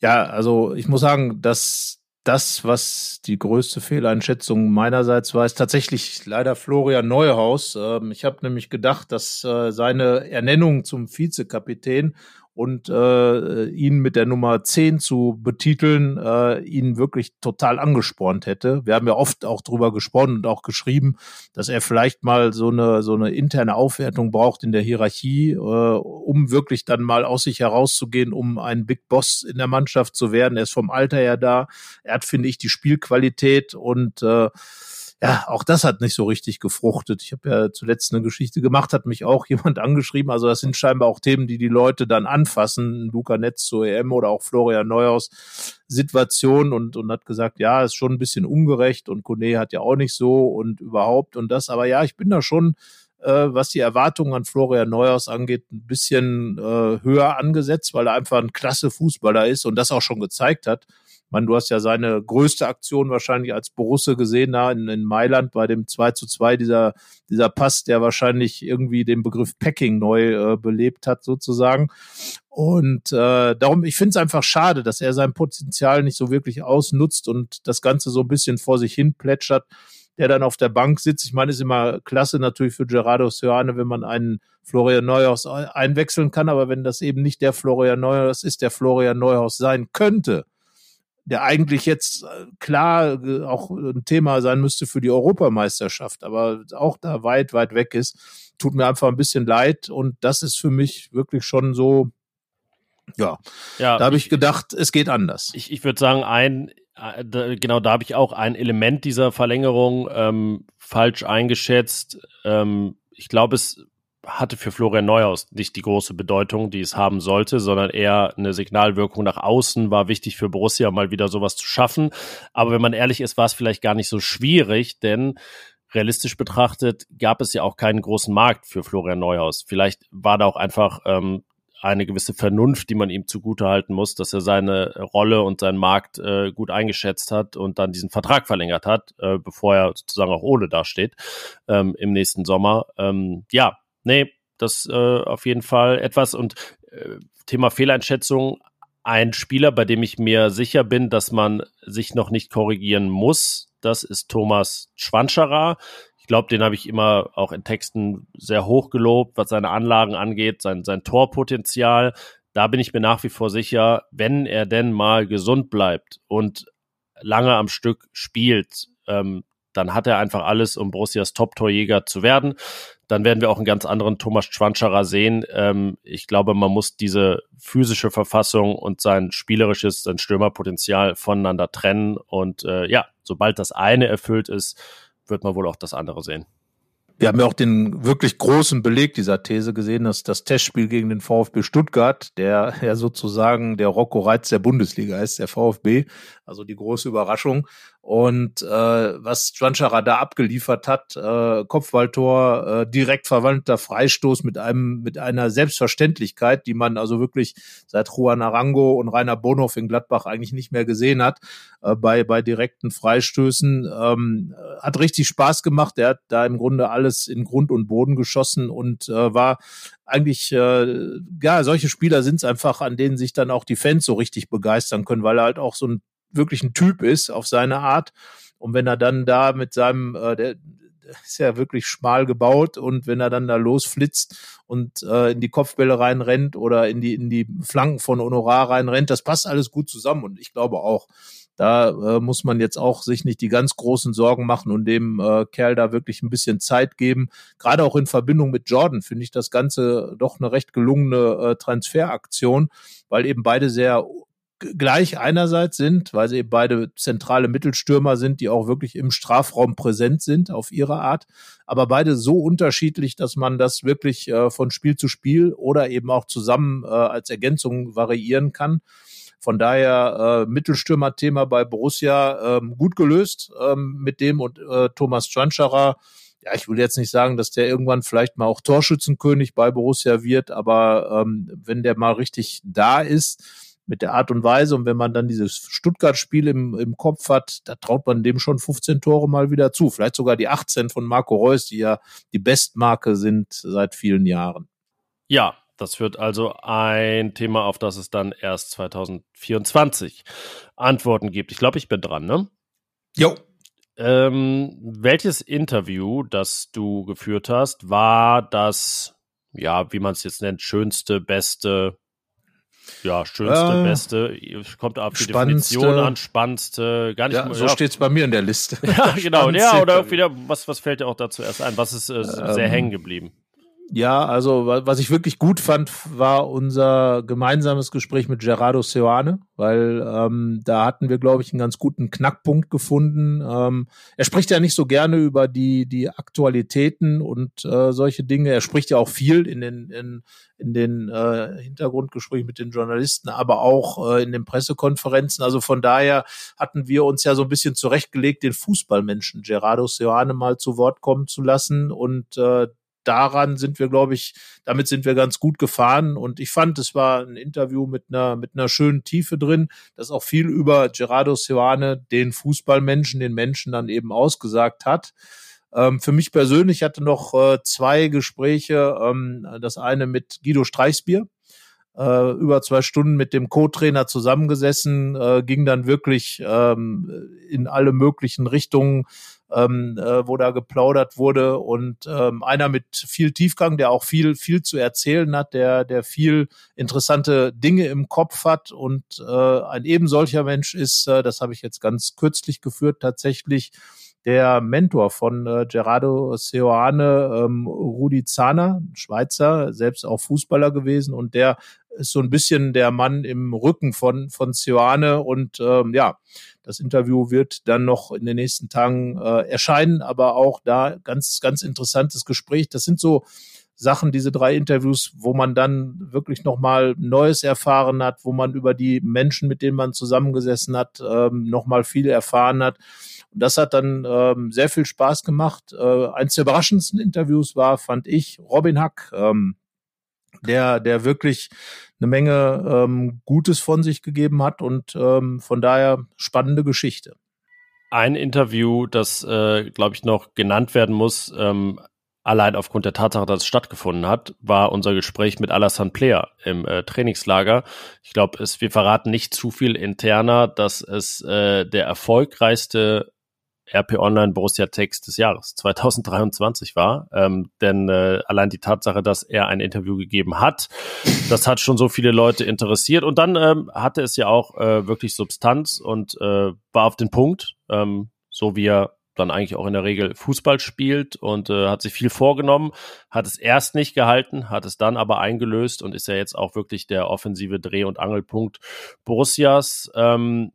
Speaker 2: ja, also ich muss sagen, dass das, was die größte Fehleinschätzung meinerseits war, ist tatsächlich leider Florian Neuhaus. Ähm, ich habe nämlich gedacht, dass äh, seine Ernennung zum Vizekapitän und äh, ihn mit der Nummer 10 zu betiteln, äh, ihn wirklich total angespornt hätte. Wir haben ja oft auch drüber gesprochen und auch geschrieben, dass er vielleicht mal so eine, so eine interne Aufwertung braucht in der Hierarchie, äh, um wirklich dann mal aus sich herauszugehen, um ein Big Boss in der Mannschaft zu werden. Er ist vom Alter her da. Er hat, finde ich, die Spielqualität und äh, ja, auch das hat nicht so richtig gefruchtet. Ich habe ja zuletzt eine Geschichte gemacht, hat mich auch jemand angeschrieben. Also das sind scheinbar auch Themen, die die Leute dann anfassen. Luca Netz zur EM oder auch Florian Neuhaus Situation und, und hat gesagt, ja, ist schon ein bisschen ungerecht und Kone hat ja auch nicht so und überhaupt und das. Aber ja, ich bin da schon äh, was die Erwartungen an Florian Neuhaus angeht, ein bisschen äh, höher angesetzt, weil er einfach ein klasse Fußballer ist und das auch schon gezeigt hat meine, du hast ja seine größte Aktion wahrscheinlich als Borusse gesehen da in, in Mailand bei dem 2 zu 2, dieser, dieser Pass, der wahrscheinlich irgendwie den Begriff Packing neu äh, belebt hat sozusagen. Und äh, darum, ich finde es einfach schade, dass er sein Potenzial nicht so wirklich ausnutzt und das Ganze so ein bisschen vor sich hin plätschert der dann auf der Bank sitzt. Ich meine, ist immer klasse natürlich für Gerardo Seoane, wenn man einen Florian Neuhaus einwechseln kann, aber wenn das eben nicht der Florian Neuhaus ist, der Florian Neuhaus sein könnte, der eigentlich jetzt äh, klar äh, auch ein Thema sein müsste für die Europameisterschaft, aber auch da weit, weit weg ist, tut mir einfach ein bisschen leid. Und das ist für mich wirklich schon so, ja, ja da habe ich gedacht, es geht anders.
Speaker 3: Ich, ich würde sagen, ein äh, genau, da habe ich auch ein Element dieser Verlängerung ähm, falsch eingeschätzt. Ähm, ich glaube, es hatte für Florian Neuhaus nicht die große Bedeutung, die es haben sollte, sondern eher eine Signalwirkung nach außen war wichtig für Borussia, mal wieder sowas zu schaffen. Aber wenn man ehrlich ist, war es vielleicht gar nicht so schwierig, denn realistisch betrachtet gab es ja auch keinen großen Markt für Florian Neuhaus. Vielleicht war da auch einfach ähm, eine gewisse Vernunft, die man ihm zugutehalten muss, dass er seine Rolle und seinen Markt äh, gut eingeschätzt hat und dann diesen Vertrag verlängert hat, äh, bevor er sozusagen auch ohne dasteht ähm, im nächsten Sommer. Ähm, ja, nee, das äh, auf jeden Fall etwas. Und äh, Thema Fehleinschätzung, ein Spieler, bei dem ich mir sicher bin, dass man sich noch nicht korrigieren muss, das ist Thomas Schwanscherer. Ich glaube, den habe ich immer auch in Texten sehr hoch gelobt, was seine Anlagen angeht, sein, sein Torpotenzial. Da bin ich mir nach wie vor sicher, wenn er denn mal gesund bleibt und lange am Stück spielt, ähm, dann hat er einfach alles, um Borussias Top-Torjäger zu werden. Dann werden wir auch einen ganz anderen Thomas Schwanscherer sehen. Ähm, ich glaube, man muss diese physische Verfassung und sein spielerisches, sein Stürmerpotenzial voneinander trennen. Und äh, ja, sobald das eine erfüllt ist, wird man wohl auch das andere sehen.
Speaker 2: Wir haben ja auch den wirklich großen Beleg dieser These gesehen, dass das Testspiel gegen den VfB Stuttgart, der ja sozusagen der Rocco Reitz der Bundesliga ist, der VfB, also die große Überraschung. Und äh, was Schwanscherer da abgeliefert hat, äh, Kopfballtor, äh, direkt verwandter Freistoß mit einem mit einer Selbstverständlichkeit, die man also wirklich seit Juan Arango und Rainer Bonhoff in Gladbach eigentlich nicht mehr gesehen hat, äh, bei bei direkten Freistößen, ähm, hat richtig Spaß gemacht. Er hat da im Grunde alles in Grund und Boden geschossen und äh, war eigentlich, äh, ja, solche Spieler sind es einfach, an denen sich dann auch die Fans so richtig begeistern können, weil er halt auch so ein wirklich ein Typ ist auf seine Art. Und wenn er dann da mit seinem, äh, der, ist ja wirklich schmal gebaut und wenn er dann da losflitzt und äh, in die Kopfbälle reinrennt oder in die in die Flanken von Honorar reinrennt, das passt alles gut zusammen und ich glaube auch, da äh, muss man jetzt auch sich nicht die ganz großen Sorgen machen und dem äh, Kerl da wirklich ein bisschen Zeit geben. Gerade auch in Verbindung mit Jordan finde ich das Ganze doch eine recht gelungene äh, Transferaktion, weil eben beide sehr gleich einerseits sind, weil sie eben beide zentrale Mittelstürmer sind, die auch wirklich im Strafraum präsent sind auf ihre Art, aber beide so unterschiedlich, dass man das wirklich äh, von Spiel zu Spiel oder eben auch zusammen äh, als Ergänzung variieren kann. Von daher äh, Mittelstürmer-Thema bei Borussia ähm, gut gelöst ähm, mit dem und äh, Thomas Schwanscherer. Ja, ich will jetzt nicht sagen, dass der irgendwann vielleicht mal auch Torschützenkönig bei Borussia wird, aber ähm, wenn der mal richtig da ist, mit der Art und Weise. Und wenn man dann dieses Stuttgart-Spiel im, im Kopf hat, da traut man dem schon 15 Tore mal wieder zu. Vielleicht sogar die 18 von Marco Reus, die ja die Bestmarke sind seit vielen Jahren.
Speaker 3: Ja, das wird also ein Thema, auf das es dann erst 2024 Antworten gibt. Ich glaube, ich bin dran, ne?
Speaker 2: Jo.
Speaker 3: Ähm, welches Interview, das du geführt hast, war das, ja, wie man es jetzt nennt, schönste, beste, ja, schönste, äh, beste, kommt auf die Definition an, spannendste, gar nicht
Speaker 2: ja, So ja. steht's bei mir in der Liste.
Speaker 3: Ja, genau, ja, oder wieder, was, was fällt dir auch dazu erst ein? Was ist äh, sehr ähm, hängen geblieben?
Speaker 2: Ja, also was ich wirklich gut fand, war unser gemeinsames Gespräch mit Gerardo Seoane, weil ähm, da hatten wir, glaube ich, einen ganz guten Knackpunkt gefunden. Ähm, er spricht ja nicht so gerne über die die Aktualitäten und äh, solche Dinge. Er spricht ja auch viel in den in, in den äh, Hintergrundgesprächen mit den Journalisten, aber auch äh, in den Pressekonferenzen. Also von daher hatten wir uns ja so ein bisschen zurechtgelegt, den Fußballmenschen Gerardo Seoane mal zu Wort kommen zu lassen und äh, daran sind wir, glaube ich, damit sind wir ganz gut gefahren. Und ich fand, es war ein Interview mit einer, mit einer schönen Tiefe drin, das auch viel über Gerardo Seoane, den Fußballmenschen, den Menschen dann eben ausgesagt hat. Ähm, für mich persönlich hatte noch äh, zwei Gespräche. Ähm, das eine mit Guido Streichsbier, äh, über zwei Stunden mit dem Co-Trainer zusammengesessen, äh, ging dann wirklich ähm, in alle möglichen Richtungen, ähm, äh, wo da geplaudert wurde und ähm, einer mit viel Tiefgang, der auch viel viel zu erzählen hat, der der viel interessante Dinge im Kopf hat und äh, ein eben solcher Mensch ist, äh, das habe ich jetzt ganz kürzlich geführt tatsächlich der Mentor von äh, Gerardo Seoane, ähm, Rudi Zahner, Schweizer, selbst auch Fußballer gewesen und der ist so ein bisschen der Mann im Rücken von, von Sioane und ähm, ja, das Interview wird dann noch in den nächsten Tagen äh, erscheinen, aber auch da ganz, ganz interessantes Gespräch. Das sind so Sachen, diese drei Interviews, wo man dann wirklich nochmal Neues erfahren hat, wo man über die Menschen, mit denen man zusammengesessen hat, ähm, nochmal viel erfahren hat. Und das hat dann ähm, sehr viel Spaß gemacht. Äh, eins der überraschendsten Interviews war, fand ich, Robin Hack, ähm, der, der wirklich eine Menge ähm, Gutes von sich gegeben hat und ähm, von daher spannende Geschichte.
Speaker 3: Ein Interview, das, äh, glaube ich, noch genannt werden muss, ähm, allein aufgrund der Tatsache, dass es stattgefunden hat, war unser Gespräch mit Alassane Player im äh, Trainingslager. Ich glaube, wir verraten nicht zu viel interner, dass es äh, der erfolgreichste RP Online Borussia Text des Jahres 2023 war. Ähm, denn äh, allein die Tatsache, dass er ein Interview gegeben hat, das hat schon so viele Leute interessiert. Und dann ähm, hatte es ja auch äh, wirklich Substanz und äh, war auf den Punkt, ähm, so wie er dann eigentlich auch in der Regel Fußball spielt und äh, hat sich viel vorgenommen, hat es erst nicht gehalten, hat es dann aber eingelöst und ist ja jetzt auch wirklich der offensive Dreh- und Angelpunkt Borussias. Ähm,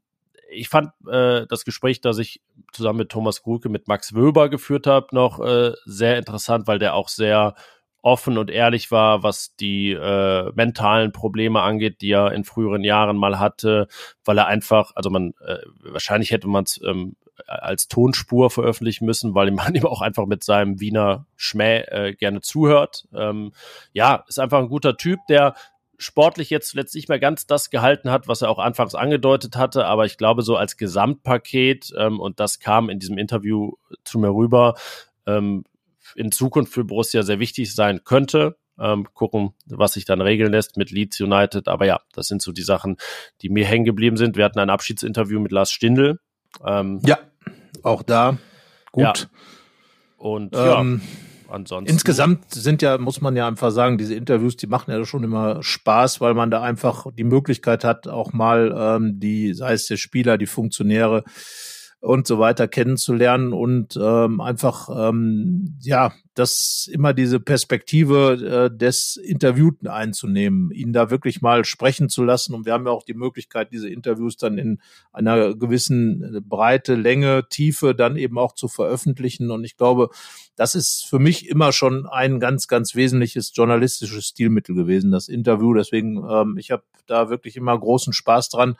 Speaker 3: ich fand äh, das Gespräch, das ich zusammen mit Thomas Gruke mit Max Wöber geführt habe, noch äh, sehr interessant, weil der auch sehr offen und ehrlich war, was die äh, mentalen Probleme angeht, die er in früheren Jahren mal hatte, weil er einfach, also man, äh, wahrscheinlich hätte man es ähm, als Tonspur veröffentlichen müssen, weil man ihm auch einfach mit seinem Wiener Schmäh äh, gerne zuhört. Ähm, ja, ist einfach ein guter Typ, der sportlich jetzt letztlich mehr ganz das gehalten hat, was er auch anfangs angedeutet hatte, aber ich glaube so als Gesamtpaket, ähm, und das kam in diesem Interview zu mir rüber, ähm, in Zukunft für Borussia sehr wichtig sein könnte. Ähm, gucken, was sich dann regeln lässt mit Leeds United. Aber ja, das sind so die Sachen, die mir hängen geblieben sind. Wir hatten ein Abschiedsinterview mit Lars Stindl.
Speaker 2: Ähm, ja, auch da gut. Ja.
Speaker 3: Und ähm, ja ansonsten.
Speaker 2: Insgesamt sind ja, muss man ja einfach sagen, diese Interviews, die machen ja schon immer Spaß, weil man da einfach die Möglichkeit hat, auch mal ähm, die, sei es der Spieler, die Funktionäre, und so weiter kennenzulernen und ähm, einfach ähm, ja das immer diese Perspektive äh, des Interviewten einzunehmen, ihn da wirklich mal sprechen zu lassen. Und wir haben ja auch die Möglichkeit diese Interviews dann in einer gewissen Breite, Länge, Tiefe dann eben auch zu veröffentlichen. Und ich glaube, das ist für mich immer schon ein ganz ganz wesentliches journalistisches Stilmittel gewesen, das Interview, deswegen ähm, ich habe da wirklich immer großen Spaß dran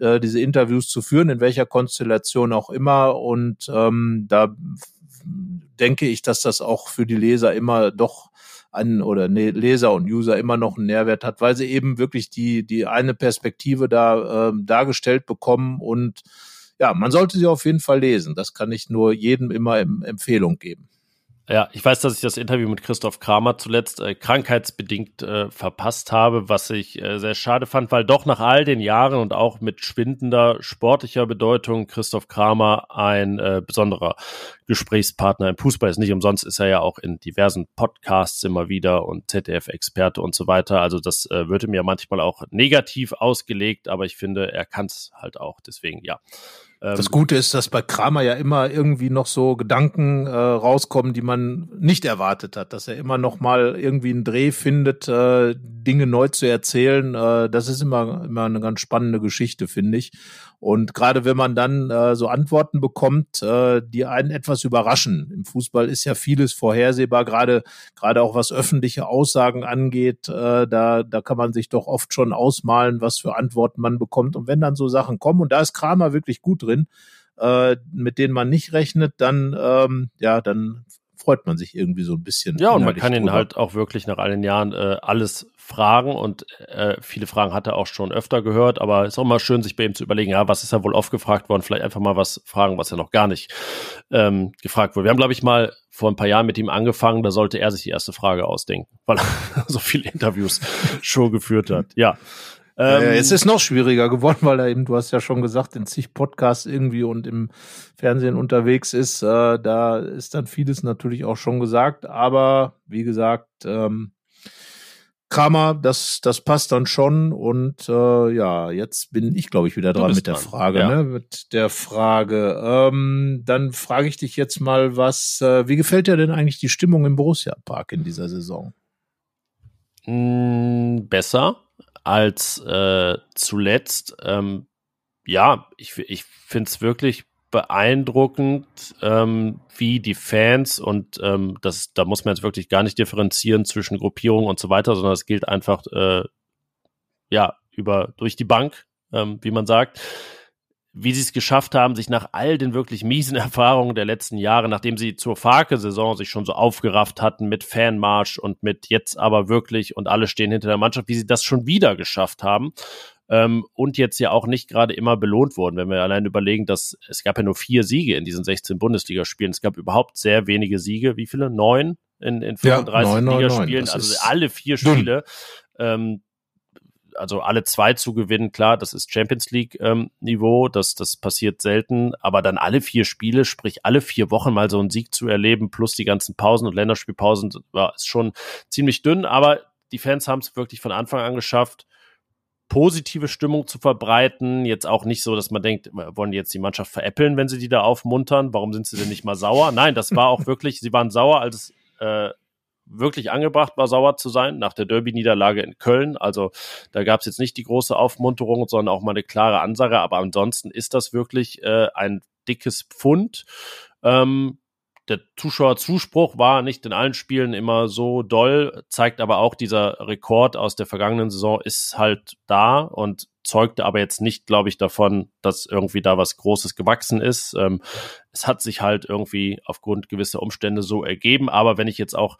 Speaker 2: äh, diese Interviews zu führen, in welcher Konstellation auch immer. Und ähm, da denke ich, dass das auch für die Leser immer doch an oder Leser und User immer noch einen Nährwert hat, weil sie eben wirklich die die eine Perspektive da äh, dargestellt bekommen und ja, man sollte sie auf jeden Fall lesen. Das kann ich nur jedem immer Empfehlung geben.
Speaker 3: Ja, ich weiß, dass ich das Interview mit Christoph Kramer zuletzt äh, krankheitsbedingt äh, verpasst habe, was ich äh, sehr schade fand, weil doch nach all den Jahren und auch mit schwindender sportlicher Bedeutung Christoph Kramer ein äh, besonderer Gesprächspartner im Fußball ist. Nicht umsonst ist er ja auch in diversen Podcasts immer wieder und ZDF-Experte und so weiter. Also das äh, würde mir manchmal auch negativ ausgelegt, aber ich finde, er kann es halt auch. Deswegen ja.
Speaker 2: Das ähm, Gute ist, dass bei Kramer ja immer irgendwie noch so Gedanken äh, rauskommen, die man nicht erwartet hat, dass er immer noch mal irgendwie einen Dreh findet, äh, Dinge neu zu erzählen. Äh, das ist immer immer eine ganz spannende Geschichte, finde ich. Und gerade wenn man dann äh, so Antworten bekommt, äh, die einen etwas überraschen. Im Fußball ist ja vieles vorhersehbar, gerade gerade auch was öffentliche Aussagen angeht. Äh, da da kann man sich doch oft schon ausmalen, was für Antworten man bekommt. Und wenn dann so Sachen kommen, und da ist Kramer wirklich gut drin, äh, mit denen man nicht rechnet, dann ähm, ja, dann freut man sich irgendwie so ein bisschen.
Speaker 3: Ja, und man kann ihn halt auch wirklich nach all den Jahren äh, alles Fragen und äh, viele Fragen hat er auch schon öfter gehört, aber es ist auch mal schön, sich bei ihm zu überlegen, ja, was ist er wohl oft gefragt worden? Vielleicht einfach mal was fragen, was er noch gar nicht ähm, gefragt wurde. Wir haben, glaube ich, mal vor ein paar Jahren mit ihm angefangen, da sollte er sich die erste Frage ausdenken, weil er so viele Interviews schon geführt hat. Ja.
Speaker 2: Ähm, ja, es ist noch schwieriger geworden, weil er eben, du hast ja schon gesagt, in zig Podcasts irgendwie und im Fernsehen unterwegs ist. Äh, da ist dann vieles natürlich auch schon gesagt, aber wie gesagt, ähm, Kramer, das, das passt dann schon. Und äh, ja, jetzt bin ich, glaube ich, wieder dran mit der dran. Frage. Ja. Ne? Mit der Frage. Ähm, dann frage ich dich jetzt mal, was, äh, wie gefällt dir denn eigentlich die Stimmung im Borussia Park in dieser Saison?
Speaker 3: Mm, besser als äh, zuletzt. Ähm, ja, ich, ich finde es wirklich beeindruckend, ähm, wie die Fans und ähm, das, da muss man jetzt wirklich gar nicht differenzieren zwischen Gruppierungen und so weiter, sondern es gilt einfach äh, ja über durch die Bank, ähm, wie man sagt, wie sie es geschafft haben, sich nach all den wirklich miesen Erfahrungen der letzten Jahre, nachdem sie zur Farke-Saison sich schon so aufgerafft hatten mit Fanmarsch und mit jetzt aber wirklich und alle stehen hinter der Mannschaft, wie sie das schon wieder geschafft haben ähm, und jetzt ja auch nicht gerade immer belohnt wurden. Wenn wir allein überlegen, dass es gab ja nur vier Siege in diesen 16 Bundesligaspielen. Es gab überhaupt sehr wenige Siege. Wie viele? Neun in, in 35 ja, 9, Ligaspielen. 9, 9. Also alle vier Spiele. Ähm, also alle zwei zu gewinnen, klar, das ist Champions League ähm, das, das passiert selten, aber dann alle vier Spiele, sprich alle vier Wochen mal so einen Sieg zu erleben, plus die ganzen Pausen und Länderspielpausen, war ist schon ziemlich dünn, aber die Fans haben es wirklich von Anfang an geschafft, positive Stimmung zu verbreiten. Jetzt auch nicht so, dass man denkt, wollen die jetzt die Mannschaft veräppeln, wenn sie die da aufmuntern? Warum sind sie denn nicht mal sauer? Nein, das war auch wirklich, sie waren sauer, als es äh, wirklich angebracht war, sauer zu sein nach der Derby-Niederlage in Köln. Also da gab es jetzt nicht die große Aufmunterung, sondern auch mal eine klare Ansage. Aber ansonsten ist das wirklich äh, ein dickes Pfund. Ähm, der Zuschauerzuspruch war nicht in allen Spielen immer so doll, zeigt aber auch dieser Rekord aus der vergangenen Saison ist halt da und zeugte aber jetzt nicht, glaube ich, davon, dass irgendwie da was Großes gewachsen ist. Ähm, es hat sich halt irgendwie aufgrund gewisser Umstände so ergeben. Aber wenn ich jetzt auch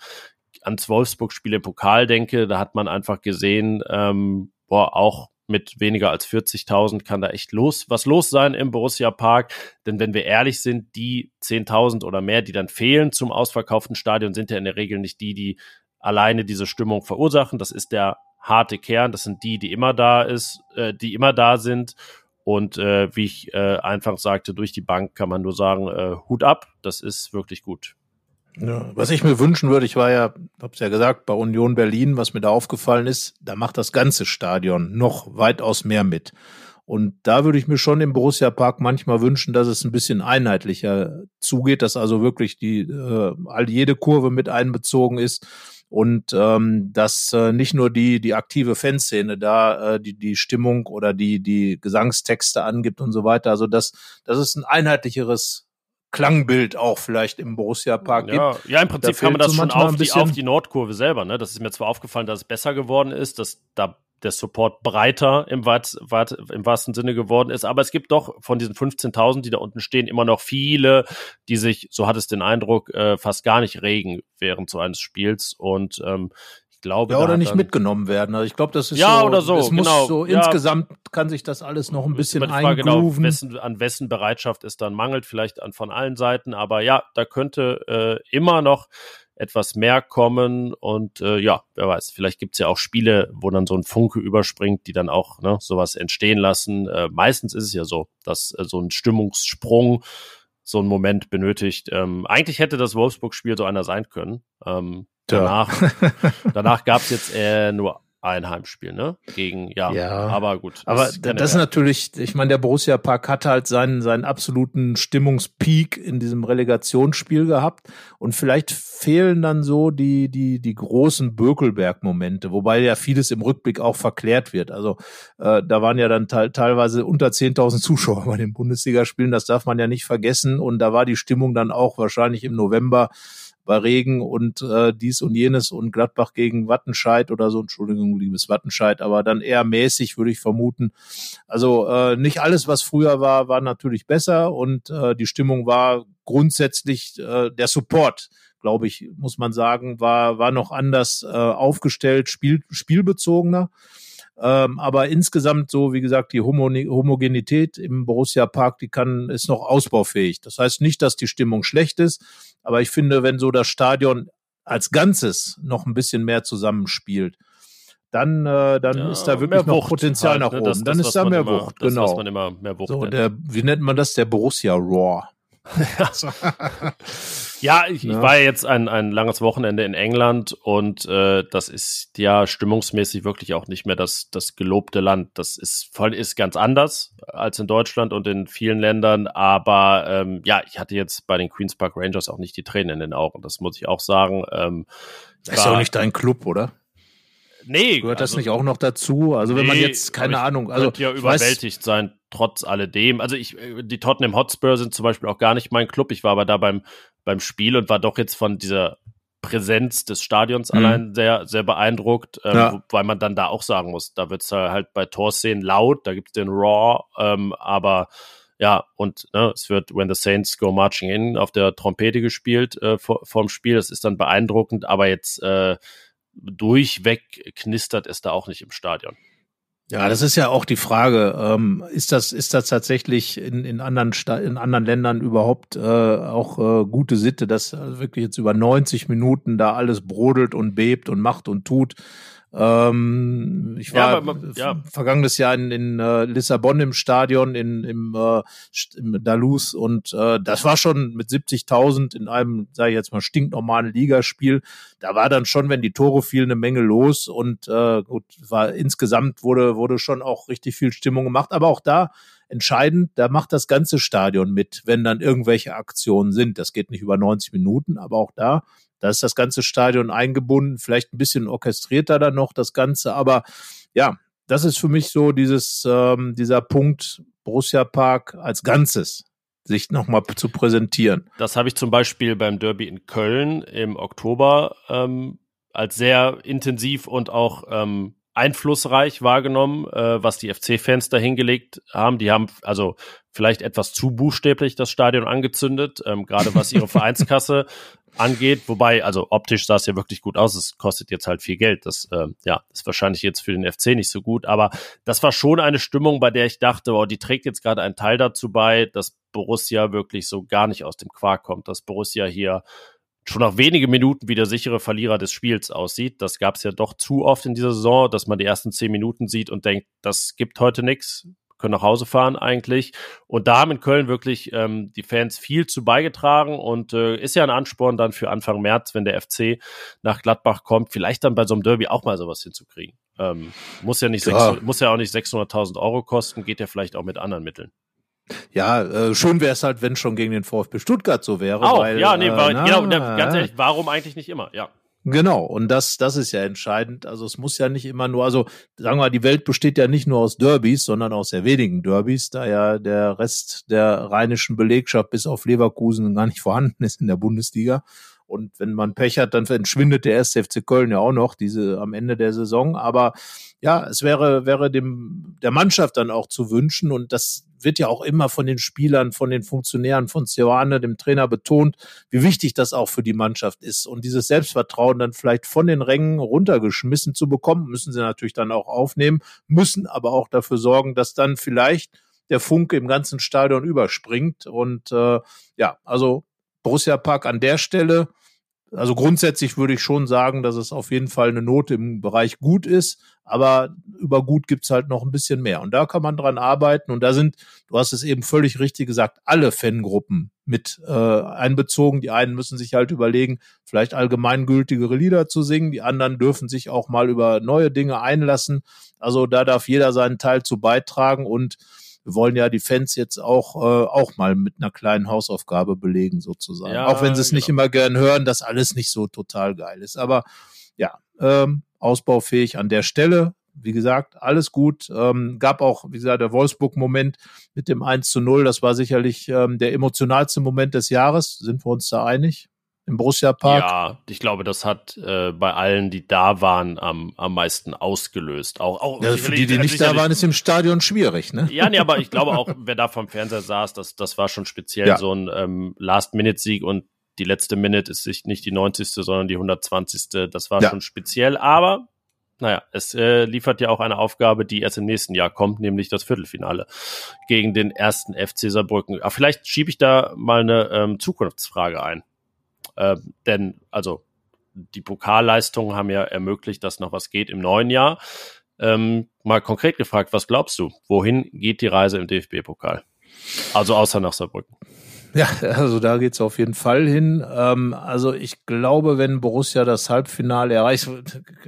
Speaker 3: ans Wolfsburg-Spiel im Pokal denke, da hat man einfach gesehen, ähm, boah, auch mit weniger als 40.000 kann da echt los, was los sein im Borussia Park. Denn wenn wir ehrlich sind, die 10.000 oder mehr, die dann fehlen zum ausverkauften Stadion, sind ja in der Regel nicht die, die alleine diese Stimmung verursachen. Das ist der harte Kern. Das sind die, die immer da ist, äh, die immer da sind. Und äh, wie ich äh, einfach sagte, durch die Bank kann man nur sagen, äh, Hut ab. Das ist wirklich gut.
Speaker 2: Ja, was ich mir wünschen würde, ich war ja, hab's ja gesagt, bei Union Berlin, was mir da aufgefallen ist, da macht das ganze Stadion noch weitaus mehr mit. Und da würde ich mir schon im Borussia Park manchmal wünschen, dass es ein bisschen einheitlicher zugeht, dass also wirklich die äh, all jede Kurve mit einbezogen ist und ähm, dass äh, nicht nur die die aktive Fanszene da äh, die die Stimmung oder die die Gesangstexte angibt und so weiter, also dass dass es ein einheitlicheres Klangbild auch vielleicht im Borussia Park
Speaker 3: ja, gibt. Ja, im Prinzip da kann man das so schon auf die, auf die Nordkurve selber. Ne? Das ist mir zwar aufgefallen, dass es besser geworden ist, dass da der Support breiter im, weit, weit, im wahrsten Sinne geworden ist. Aber es gibt doch von diesen 15.000, die da unten stehen, immer noch viele, die sich, so hat es den Eindruck, äh, fast gar nicht regen während so eines Spiels. Und ähm, ich glaube,
Speaker 2: ja, oder nicht mitgenommen werden. Also ich glaube, das ist
Speaker 3: ja
Speaker 2: so,
Speaker 3: oder so.
Speaker 2: Es
Speaker 3: muss genau.
Speaker 2: so
Speaker 3: ja.
Speaker 2: insgesamt kann sich das alles noch ein bisschen eingrooven. Genau,
Speaker 3: wessen, an wessen Bereitschaft es dann mangelt, vielleicht an von allen Seiten. Aber ja, da könnte äh, immer noch etwas mehr kommen und äh, ja, wer weiß, vielleicht gibt's ja auch Spiele, wo dann so ein Funke überspringt, die dann auch ne, sowas entstehen lassen. Äh, meistens ist es ja so, dass äh, so ein Stimmungssprung so einen Moment benötigt. Ähm, eigentlich hätte das Wolfsburg-Spiel so einer sein können. Ähm, Danach, danach gab es jetzt äh, nur ein Heimspiel, ne? Gegen, ja,
Speaker 2: ja.
Speaker 3: aber gut.
Speaker 2: Aber das, das ist natürlich, ich meine, der Borussia Park hat halt seinen, seinen absoluten Stimmungspeak in diesem Relegationsspiel gehabt und vielleicht fehlen dann so die, die, die großen Bökelberg-Momente, wobei ja vieles im Rückblick auch verklärt wird. Also äh, da waren ja dann te teilweise unter 10.000 Zuschauer bei den Bundesligaspielen, das darf man ja nicht vergessen und da war die Stimmung dann auch wahrscheinlich im November bei Regen und äh, dies und jenes und Gladbach gegen Wattenscheid oder so, Entschuldigung, liebes Wattenscheid, aber dann eher mäßig, würde ich vermuten. Also äh, nicht alles, was früher war, war natürlich besser und äh, die Stimmung war grundsätzlich äh, der Support glaube ich, muss man sagen, war, war noch anders äh, aufgestellt, spiel, spielbezogener. Ähm, aber insgesamt so, wie gesagt, die Homogenität im Borussia Park, die kann, ist noch ausbaufähig. Das heißt nicht, dass die Stimmung schlecht ist, aber ich finde, wenn so das Stadion als Ganzes noch ein bisschen mehr zusammenspielt, dann, äh, dann ja, ist da wirklich noch Wucht Potenzial halt, nach ne? oben. Das, dann das, ist da mehr immer, Wucht, genau. Das,
Speaker 3: man immer mehr Wucht
Speaker 2: so, der, wie nennt man das? Der Borussia Roar.
Speaker 3: ja, ich, ja. ich war ja jetzt ein, ein langes Wochenende in England und äh, das ist ja stimmungsmäßig wirklich auch nicht mehr das, das gelobte Land. Das ist voll ist ganz anders als in Deutschland und in vielen Ländern. Aber ähm, ja, ich hatte jetzt bei den Queens Park Rangers auch nicht die Tränen in den Augen. Das muss ich auch sagen. Ähm,
Speaker 2: das ist ja auch nicht dein Club, oder? nee, gehört das also, nicht auch noch dazu? Also wenn nee, man jetzt keine Ahnung, also
Speaker 3: ja überwältigt weiß, sein trotz alledem. Also ich, die Tottenham Hotspur sind zum Beispiel auch gar nicht mein Club. Ich war aber da beim beim Spiel und war doch jetzt von dieser Präsenz des Stadions mhm. allein sehr, sehr beeindruckt, ähm, ja. weil man dann da auch sagen muss, da wird es halt bei Torszenen laut, da gibt es den Raw, ähm, aber ja, und ne, es wird When the Saints Go Marching In auf der Trompete gespielt äh, vor, vorm Spiel. Das ist dann beeindruckend, aber jetzt äh, durchweg knistert es da auch nicht im Stadion.
Speaker 2: Ja, das ist ja auch die Frage. Ähm, ist das ist das tatsächlich in, in anderen Sta in anderen Ländern überhaupt äh, auch äh, gute Sitte, dass wirklich jetzt über 90 Minuten da alles brodelt und bebt und macht und tut? Ähm, ich war ja, aber, ja. vergangenes Jahr in, in uh, Lissabon im Stadion, in, im, uh, im Dalus und uh, das war schon mit 70.000 in einem, sage ich jetzt mal, stinknormalen Ligaspiel. Da war dann schon, wenn die Tore fielen, eine Menge los und uh, gut, war insgesamt wurde, wurde schon auch richtig viel Stimmung gemacht, aber auch da entscheidend, da macht das ganze Stadion mit, wenn dann irgendwelche Aktionen sind. Das geht nicht über 90 Minuten, aber auch da da ist das ganze Stadion eingebunden, vielleicht ein bisschen orchestrierter dann noch das Ganze, aber ja, das ist für mich so dieses, ähm, dieser Punkt Borussia Park als Ganzes sich nochmal zu präsentieren.
Speaker 3: Das habe ich zum Beispiel beim Derby in Köln im Oktober ähm, als sehr intensiv und auch ähm, einflussreich wahrgenommen, äh, was die FC-Fans da hingelegt haben. Die haben also vielleicht etwas zu buchstäblich das Stadion angezündet, ähm, gerade was ihre Vereinskasse angeht. Wobei, also optisch sah es ja wirklich gut aus. Es kostet jetzt halt viel Geld. Das, äh, ja, ist wahrscheinlich jetzt für den FC nicht so gut. Aber das war schon eine Stimmung, bei der ich dachte, wow, die trägt jetzt gerade einen Teil dazu bei, dass Borussia wirklich so gar nicht aus dem Quark kommt, dass Borussia hier schon nach wenige Minuten wie der sichere Verlierer des Spiels aussieht. Das gab es ja doch zu oft in dieser Saison, dass man die ersten zehn Minuten sieht und denkt, das gibt heute nichts können nach Hause fahren eigentlich. Und da haben in Köln wirklich ähm, die Fans viel zu beigetragen und äh, ist ja ein Ansporn dann für Anfang März, wenn der FC nach Gladbach kommt, vielleicht dann bei so einem Derby auch mal sowas hinzukriegen. Ähm, muss ja nicht ja. 600, muss ja auch nicht 600.000 Euro kosten, geht ja vielleicht auch mit anderen Mitteln.
Speaker 2: Ja, äh, schön wäre es halt, wenn schon gegen den VfB Stuttgart so wäre.
Speaker 3: Auch, weil, ja, nee, äh, war, na, genau, ganz ehrlich, warum eigentlich nicht immer? Ja.
Speaker 2: Genau, und das, das ist ja entscheidend. Also es muss ja nicht immer nur, also sagen wir mal, die Welt besteht ja nicht nur aus Derbys, sondern aus sehr wenigen Derbys, da ja der Rest der rheinischen Belegschaft bis auf Leverkusen gar nicht vorhanden ist in der Bundesliga. Und wenn man Pech hat, dann entschwindet der erste FC Köln ja auch noch diese am Ende der Saison. Aber ja, es wäre, wäre dem, der Mannschaft dann auch zu wünschen. Und das wird ja auch immer von den Spielern, von den Funktionären, von Sioane, dem Trainer betont, wie wichtig das auch für die Mannschaft ist. Und dieses Selbstvertrauen dann vielleicht von den Rängen runtergeschmissen zu bekommen, müssen sie natürlich dann auch aufnehmen, müssen aber auch dafür sorgen, dass dann vielleicht der Funke im ganzen Stadion überspringt. Und äh, ja, also Borussia Park an der Stelle. Also grundsätzlich würde ich schon sagen, dass es auf jeden Fall eine Note im Bereich gut ist, aber über gut gibt's halt noch ein bisschen mehr. Und da kann man dran arbeiten. Und da sind, du hast es eben völlig richtig gesagt, alle Fangruppen mit äh, einbezogen. Die einen müssen sich halt überlegen, vielleicht allgemeingültigere Lieder zu singen, die anderen dürfen sich auch mal über neue Dinge einlassen. Also da darf jeder seinen Teil zu beitragen und wir wollen ja die Fans jetzt auch, äh, auch mal mit einer kleinen Hausaufgabe belegen, sozusagen. Ja, auch wenn sie es genau. nicht immer gern hören, dass alles nicht so total geil ist. Aber ja, ähm, ausbaufähig an der Stelle. Wie gesagt, alles gut. Ähm, gab auch, wie gesagt, der Wolfsburg-Moment mit dem 1 zu 0. Das war sicherlich ähm, der emotionalste Moment des Jahres. Sind wir uns da einig? Im Borussia Park.
Speaker 3: Ja, ich glaube, das hat äh, bei allen, die da waren, am, am meisten ausgelöst. Auch, auch
Speaker 2: ja, für die, die nicht da waren, ist im Stadion schwierig, ne?
Speaker 3: Ja, nee, aber ich glaube auch, wer da vom Fernseher saß, das, das war schon speziell ja. so ein ähm, Last-Minute-Sieg und die letzte Minute ist nicht die 90. sondern die 120. Das war ja. schon speziell, aber naja, es äh, liefert ja auch eine Aufgabe, die erst im nächsten Jahr kommt, nämlich das Viertelfinale gegen den ersten FC Saarbrücken. Aber vielleicht schiebe ich da mal eine ähm, Zukunftsfrage ein. Äh, denn, also, die Pokalleistungen haben ja ermöglicht, dass noch was geht im neuen Jahr. Ähm, mal konkret gefragt, was glaubst du? Wohin geht die Reise im DFB-Pokal? Also außer nach Saarbrücken.
Speaker 2: Ja, also da geht's auf jeden Fall hin. Ähm, also ich glaube, wenn Borussia das Halbfinale erreicht,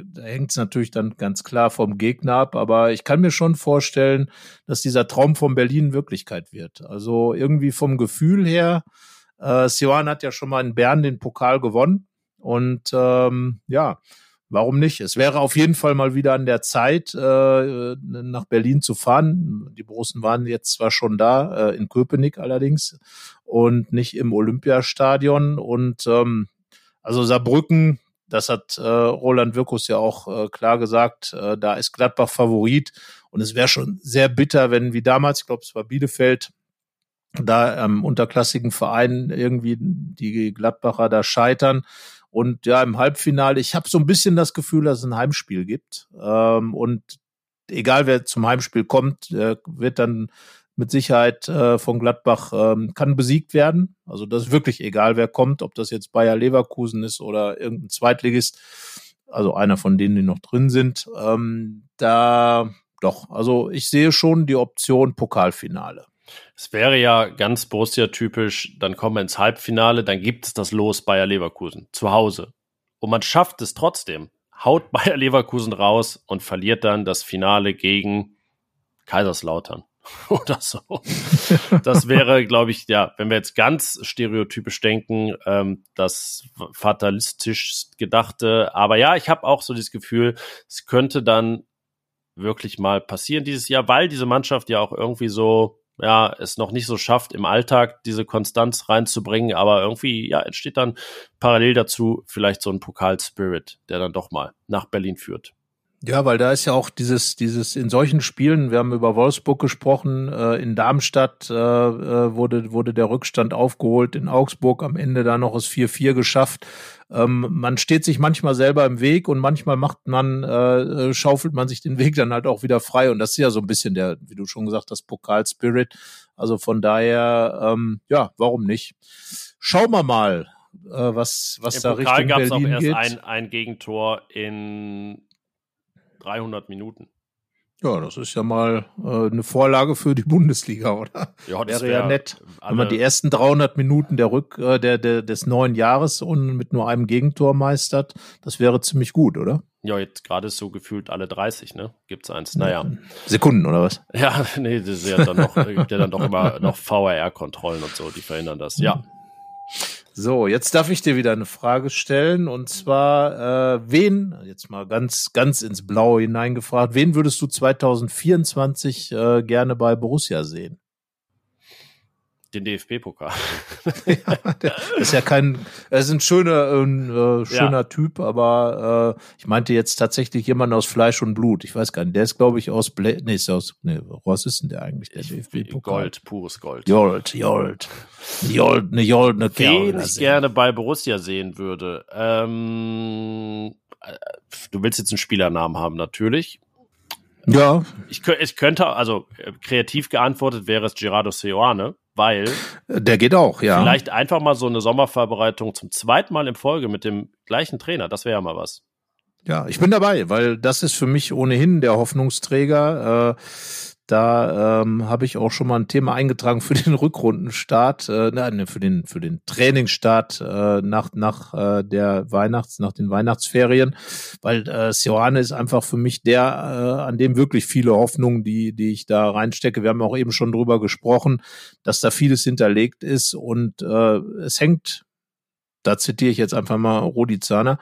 Speaker 2: da hängt's natürlich dann ganz klar vom Gegner ab. Aber ich kann mir schon vorstellen, dass dieser Traum von Berlin Wirklichkeit wird. Also irgendwie vom Gefühl her äh, Sioan hat ja schon mal in Bern den Pokal gewonnen. Und ähm, ja, warum nicht? Es wäre auf jeden Fall mal wieder an der Zeit, äh, nach Berlin zu fahren. Die Borussen waren jetzt zwar schon da, äh, in Köpenick allerdings, und nicht im Olympiastadion. Und ähm, also Saarbrücken, das hat äh, Roland Wirkus ja auch äh, klar gesagt, äh, da ist Gladbach Favorit. Und es wäre schon sehr bitter, wenn wie damals, ich glaube, es war Bielefeld, da ähm, unterklassigen Verein irgendwie die Gladbacher da scheitern. Und ja, im Halbfinale, ich habe so ein bisschen das Gefühl, dass es ein Heimspiel gibt. Ähm, und egal wer zum Heimspiel kommt, äh, wird dann mit Sicherheit äh, von Gladbach ähm, kann besiegt werden. Also das ist wirklich egal, wer kommt, ob das jetzt Bayer Leverkusen ist oder irgendein Zweitligist, also einer von denen, die noch drin sind. Ähm, da doch, also ich sehe schon die Option Pokalfinale.
Speaker 3: Es wäre ja ganz Borussia-typisch, dann kommen wir ins Halbfinale, dann gibt es das Los Bayer Leverkusen zu Hause. Und man schafft es trotzdem, haut Bayer Leverkusen raus und verliert dann das Finale gegen Kaiserslautern oder so. Das wäre, glaube ich, ja, wenn wir jetzt ganz stereotypisch denken, ähm, das fatalistisch gedachte. Aber ja, ich habe auch so das Gefühl, es könnte dann wirklich mal passieren dieses Jahr, weil diese Mannschaft ja auch irgendwie so ja, es noch nicht so schafft, im Alltag diese Konstanz reinzubringen, aber irgendwie, ja, entsteht dann parallel dazu vielleicht so ein Pokal-Spirit, der dann doch mal nach Berlin führt.
Speaker 2: Ja, weil da ist ja auch dieses, dieses in solchen Spielen, wir haben über Wolfsburg gesprochen, äh, in Darmstadt äh, äh wurde, wurde der Rückstand aufgeholt, in Augsburg am Ende da noch das 4-4 geschafft. Ähm, man steht sich manchmal selber im Weg und manchmal macht man, äh, schaufelt man sich den Weg dann halt auch wieder frei. Und das ist ja so ein bisschen der, wie du schon gesagt hast, Pokal-Spirit. Also von daher, ähm, ja, warum nicht? Schauen wir mal, äh, was, was Im da Pokal Richtung gab's Berlin auch erst
Speaker 3: Ein, ein Gegentor in 300 Minuten.
Speaker 2: Ja, das ist ja mal äh, eine Vorlage für die Bundesliga, oder? Ja, das wäre wär ja nett, wenn man die ersten 300 Minuten der Rück äh, der, der des neuen Jahres und mit nur einem Gegentor meistert. Das wäre ziemlich gut, oder?
Speaker 3: Ja, jetzt gerade so gefühlt alle 30, ne? Gibt's eins. Naja.
Speaker 2: Sekunden oder was?
Speaker 3: Ja, nee, das ist ja dann noch, gibt ja dann doch immer noch VRR-Kontrollen und so, die verhindern das. Ja.
Speaker 2: So, jetzt darf ich dir wieder eine Frage stellen und zwar, äh, wen, jetzt mal ganz, ganz ins Blaue hineingefragt, wen würdest du 2024 äh, gerne bei Borussia sehen?
Speaker 3: Den DFB-Pokal.
Speaker 2: ja, das ist ja kein, er ist ein schöner, äh, schöner ja. Typ, aber äh, ich meinte jetzt tatsächlich jemand aus Fleisch und Blut. Ich weiß gar nicht, der ist glaube ich aus Blä nee, ist aus, nee, was ist denn der eigentlich, der
Speaker 3: DFB-Pokal? Gold, pures Gold.
Speaker 2: Jolt, Jolt. Jolt, ne Jolt, ne
Speaker 3: Wen ich gerne bei Borussia sehen würde. Ähm, äh, du willst jetzt einen Spielernamen haben, natürlich.
Speaker 2: Ja.
Speaker 3: Ich, ich könnte, also äh, kreativ geantwortet wäre es Gerardo Seoane weil
Speaker 2: der geht auch, ja.
Speaker 3: Vielleicht einfach mal so eine Sommervorbereitung zum zweiten Mal in Folge mit dem gleichen Trainer, das wäre ja mal was.
Speaker 2: Ja, ich bin dabei, weil das ist für mich ohnehin der Hoffnungsträger. Äh, da ähm, habe ich auch schon mal ein Thema eingetragen für den Rückrundenstart, äh, nein, für den für den Trainingsstart äh, nach nach äh, der Weihnachts nach den Weihnachtsferien, weil äh, Sioane ist einfach für mich der, äh, an dem wirklich viele Hoffnungen, die die ich da reinstecke. Wir haben auch eben schon drüber gesprochen, dass da vieles hinterlegt ist und äh, es hängt da zitiere ich jetzt einfach mal Rudi Zahner,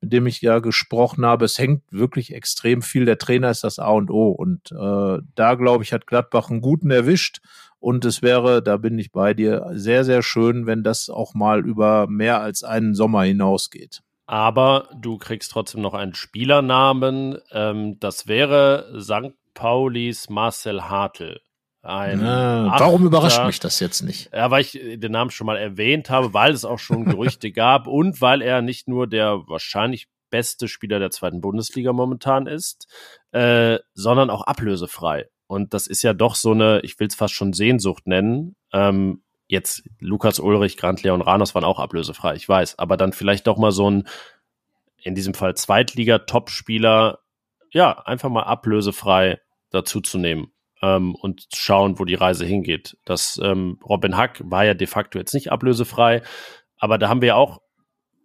Speaker 2: mit dem ich ja gesprochen habe. Es hängt wirklich extrem viel. Der Trainer ist das A und O. Und äh, da, glaube ich, hat Gladbach einen guten erwischt. Und es wäre, da bin ich bei dir, sehr, sehr schön, wenn das auch mal über mehr als einen Sommer hinausgeht.
Speaker 3: Aber du kriegst trotzdem noch einen Spielernamen. Ähm, das wäre St. Paulis Marcel Hartl.
Speaker 2: Ein ja, warum überrascht mich das jetzt nicht?
Speaker 3: Ja, weil ich den Namen schon mal erwähnt habe, weil es auch schon Gerüchte gab und weil er nicht nur der wahrscheinlich beste Spieler der zweiten Bundesliga momentan ist, äh, sondern auch ablösefrei. Und das ist ja doch so eine, ich will es fast schon Sehnsucht nennen. Ähm, jetzt Lukas Ulrich, Grant Leon Ranos waren auch ablösefrei, ich weiß, aber dann vielleicht doch mal so ein, in diesem Fall Zweitliga-Topspieler, ja, einfach mal ablösefrei dazu zu nehmen ähm, und schauen, wo die Reise hingeht. Das ähm, Robin Hack war ja de facto jetzt nicht ablösefrei, aber da haben wir auch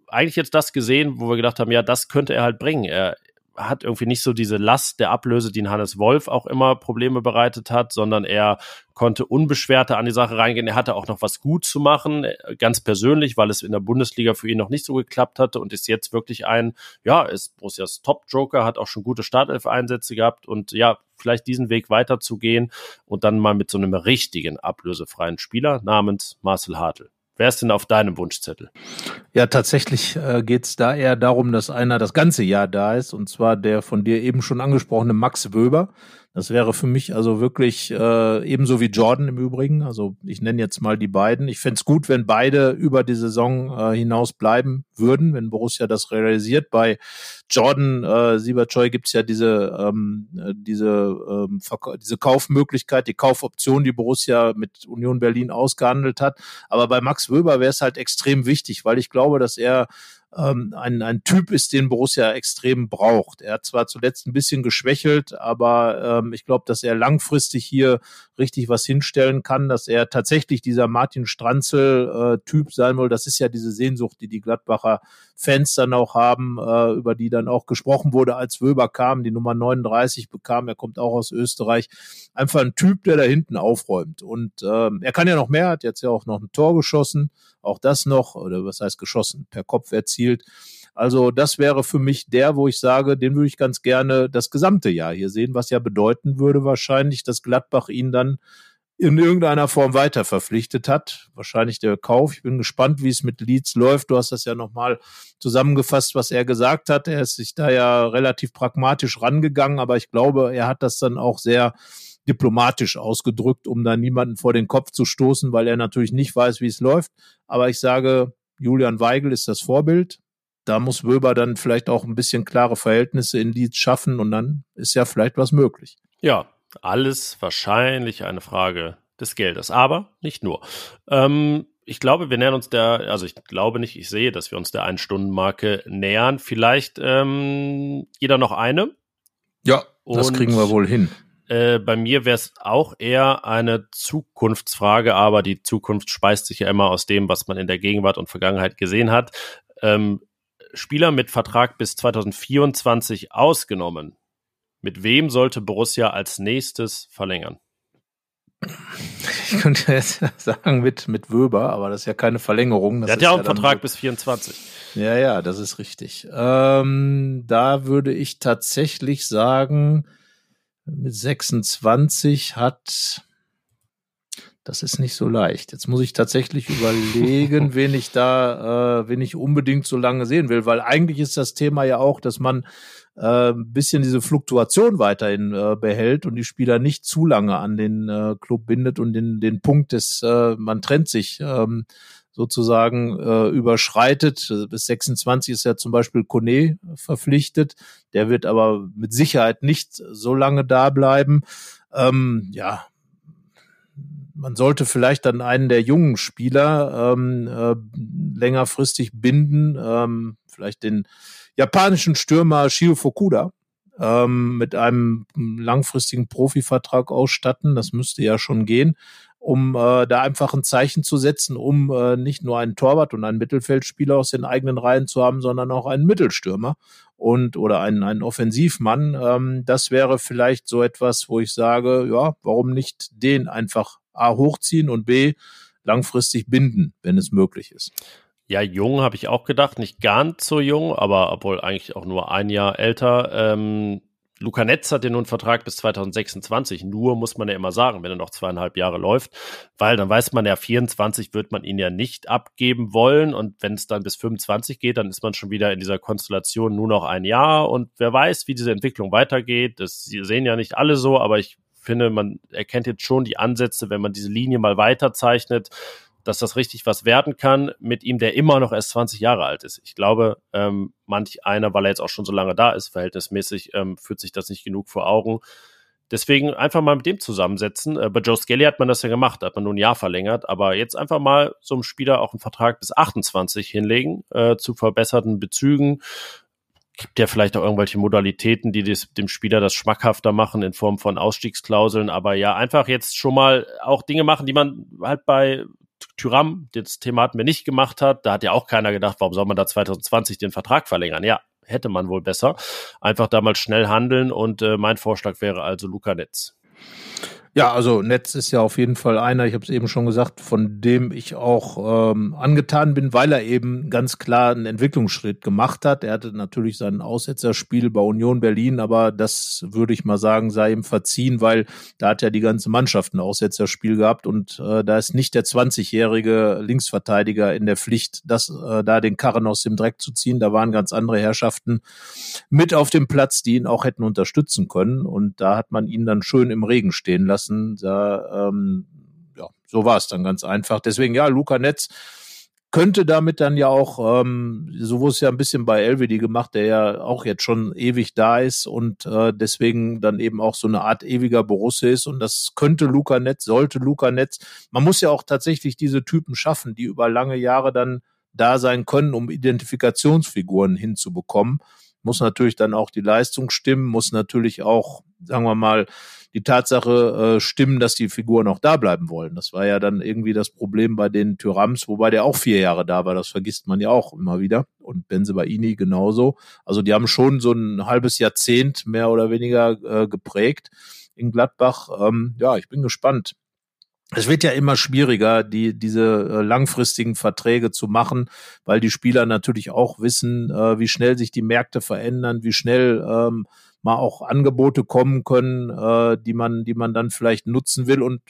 Speaker 3: eigentlich jetzt das gesehen, wo wir gedacht haben, ja, das könnte er halt bringen. Er hat irgendwie nicht so diese Last der Ablöse, die in Hannes Wolf auch immer Probleme bereitet hat, sondern er konnte unbeschwerter an die Sache reingehen. Er hatte auch noch was gut zu machen, ganz persönlich, weil es in der Bundesliga für ihn noch nicht so geklappt hatte und ist jetzt wirklich ein, ja, ist Borussias Top-Joker, hat auch schon gute Startelf-Einsätze gehabt und ja, vielleicht diesen Weg weiterzugehen und dann mal mit so einem richtigen ablösefreien Spieler namens Marcel Hartl. Wer ist denn auf deinem Wunschzettel?
Speaker 2: Ja, tatsächlich äh, geht es da eher darum, dass einer das ganze Jahr da ist, und zwar der von dir eben schon angesprochene Max Wöber. Das wäre für mich also wirklich äh, ebenso wie Jordan im Übrigen. Also ich nenne jetzt mal die beiden. Ich fände es gut, wenn beide über die Saison äh, hinaus bleiben würden, wenn Borussia das realisiert. Bei Jordan äh, Siebertscheu gibt's ja diese, ähm, äh, diese, ähm, diese Kaufmöglichkeit, die Kaufoption, die Borussia mit Union Berlin ausgehandelt hat. Aber bei Max Wöber wäre es halt extrem wichtig, weil ich glaube, dass er ähm, ein, ein Typ ist, den Borussia extrem braucht. Er hat zwar zuletzt ein bisschen geschwächelt, aber ähm, ich glaube, dass er langfristig hier richtig was hinstellen kann, dass er tatsächlich dieser Martin Stranzel-Typ äh, sein will. Das ist ja diese Sehnsucht, die die Gladbacher Fans dann auch haben, äh, über die dann auch gesprochen wurde, als Wöber kam, die Nummer 39 bekam. Er kommt auch aus Österreich. Einfach ein Typ, der da hinten aufräumt. Und ähm, er kann ja noch mehr, hat jetzt ja auch noch ein Tor geschossen. Auch das noch, oder was heißt geschossen, per Kopf erzielt. Also das wäre für mich der, wo ich sage, den würde ich ganz gerne das gesamte Jahr hier sehen, was ja bedeuten würde wahrscheinlich, dass Gladbach ihn dann in irgendeiner Form weiter verpflichtet hat. Wahrscheinlich der Kauf. Ich bin gespannt, wie es mit Leeds läuft. Du hast das ja nochmal zusammengefasst, was er gesagt hat. Er ist sich da ja relativ pragmatisch rangegangen, aber ich glaube, er hat das dann auch sehr diplomatisch ausgedrückt, um da niemanden vor den Kopf zu stoßen, weil er natürlich nicht weiß, wie es läuft. Aber ich sage, Julian Weigel ist das Vorbild. Da muss Wöber dann vielleicht auch ein bisschen klare Verhältnisse in Leeds schaffen und dann ist ja vielleicht was möglich.
Speaker 3: Ja, alles wahrscheinlich eine Frage des Geldes, aber nicht nur. Ähm, ich glaube, wir nähern uns der, also ich glaube nicht, ich sehe, dass wir uns der Ein-Stunden-Marke nähern. Vielleicht ähm, jeder noch eine.
Speaker 2: Ja, das Und kriegen wir wohl hin.
Speaker 3: Äh, bei mir wäre es auch eher eine Zukunftsfrage, aber die Zukunft speist sich ja immer aus dem, was man in der Gegenwart und Vergangenheit gesehen hat. Ähm, Spieler mit Vertrag bis 2024 ausgenommen. Mit wem sollte Borussia als nächstes verlängern?
Speaker 2: Ich könnte jetzt sagen mit, mit Wöber, aber das ist ja keine Verlängerung. Das
Speaker 3: Der hat ja auch einen ja Vertrag bis 24.
Speaker 2: Ja, ja, das ist richtig. Ähm, da würde ich tatsächlich sagen, mit 26 hat, das ist nicht so leicht. Jetzt muss ich tatsächlich überlegen, wen ich da, äh, wen ich unbedingt so lange sehen will, weil eigentlich ist das Thema ja auch, dass man äh, ein bisschen diese Fluktuation weiterhin äh, behält und die Spieler nicht zu lange an den äh, Club bindet und den, den Punkt des, äh, man trennt sich, ähm, sozusagen äh, überschreitet. Bis 26 ist ja zum Beispiel Kone verpflichtet. Der wird aber mit Sicherheit nicht so lange da bleiben. Ähm, ja, man sollte vielleicht dann einen der jungen Spieler ähm, äh, längerfristig binden, ähm, vielleicht den japanischen Stürmer Shio Fukuda ähm, mit einem langfristigen Profivertrag ausstatten. Das müsste ja schon gehen um äh, da einfach ein Zeichen zu setzen, um äh, nicht nur einen Torwart und einen Mittelfeldspieler aus den eigenen Reihen zu haben, sondern auch einen Mittelstürmer und oder einen, einen Offensivmann. Ähm, das wäre vielleicht so etwas, wo ich sage, ja, warum nicht den einfach A hochziehen und B langfristig binden, wenn es möglich ist.
Speaker 3: Ja, jung habe ich auch gedacht, nicht ganz so jung, aber obwohl eigentlich auch nur ein Jahr älter. Ähm, Luca Netz hat ja nun einen Vertrag bis 2026. Nur muss man ja immer sagen, wenn er noch zweieinhalb Jahre läuft, weil dann weiß man ja, 24 wird man ihn ja nicht abgeben wollen. Und wenn es dann bis 25 geht, dann ist man schon wieder in dieser Konstellation nur noch ein Jahr. Und wer weiß, wie diese Entwicklung weitergeht. Das sehen ja nicht alle so, aber ich finde, man erkennt jetzt schon die Ansätze, wenn man diese Linie mal weiterzeichnet dass das richtig was werden kann mit ihm, der immer noch erst 20 Jahre alt ist. Ich glaube, ähm, manch einer, weil er jetzt auch schon so lange da ist, verhältnismäßig, ähm, führt sich das nicht genug vor Augen. Deswegen einfach mal mit dem zusammensetzen. Äh, bei Joe Skelly hat man das ja gemacht, hat man nur ein Jahr verlängert, aber jetzt einfach mal so einem Spieler auch einen Vertrag bis 28 hinlegen, äh, zu verbesserten Bezügen. Gibt ja vielleicht auch irgendwelche Modalitäten, die des, dem Spieler das schmackhafter machen in Form von Ausstiegsklauseln, aber ja, einfach jetzt schon mal auch Dinge machen, die man halt bei Tyram, das Thema hatten wir nicht gemacht hat, da hat ja auch keiner gedacht, warum soll man da 2020 den Vertrag verlängern? Ja, hätte man wohl besser. Einfach da mal schnell handeln und äh, mein Vorschlag wäre also Luca Netz.
Speaker 2: Ja, also Netz ist ja auf jeden Fall einer, ich habe es eben schon gesagt, von dem ich auch ähm, angetan bin, weil er eben ganz klar einen Entwicklungsschritt gemacht hat. Er hatte natürlich sein Aussetzerspiel bei Union Berlin, aber das würde ich mal sagen, sei ihm verziehen, weil da hat ja die ganze Mannschaft ein Aussetzerspiel gehabt und äh, da ist nicht der 20-jährige Linksverteidiger in der Pflicht, das äh, da den Karren aus dem Dreck zu ziehen. Da waren ganz andere Herrschaften mit auf dem Platz, die ihn auch hätten unterstützen können und da hat man ihn dann schön im Regen stehen lassen lassen. Da, ähm, ja, so war es dann ganz einfach. Deswegen, ja, Luca Netz könnte damit dann ja auch, ähm, so wurde es ja ein bisschen bei Elvedi gemacht, der ja auch jetzt schon ewig da ist und äh, deswegen dann eben auch so eine Art ewiger Borusse ist und das könnte Luca Netz, sollte Luca Netz. Man muss ja auch tatsächlich diese Typen schaffen, die über lange Jahre dann da sein können, um Identifikationsfiguren hinzubekommen. Muss natürlich dann auch die Leistung stimmen, muss natürlich auch, sagen wir mal, die Tatsache äh, stimmen, dass die Figuren auch da bleiben wollen. Das war ja dann irgendwie das Problem bei den Tyrams, wobei der auch vier Jahre da war. Das vergisst man ja auch immer wieder. Und Benzebaini genauso. Also die haben schon so ein halbes Jahrzehnt mehr oder weniger äh, geprägt in Gladbach. Ähm, ja, ich bin gespannt. Es wird ja immer schwieriger, die, diese äh, langfristigen Verträge zu machen, weil die Spieler natürlich auch wissen, äh, wie schnell sich die Märkte verändern, wie schnell ähm, mal auch Angebote kommen können, äh, die man, die man dann vielleicht nutzen will. Und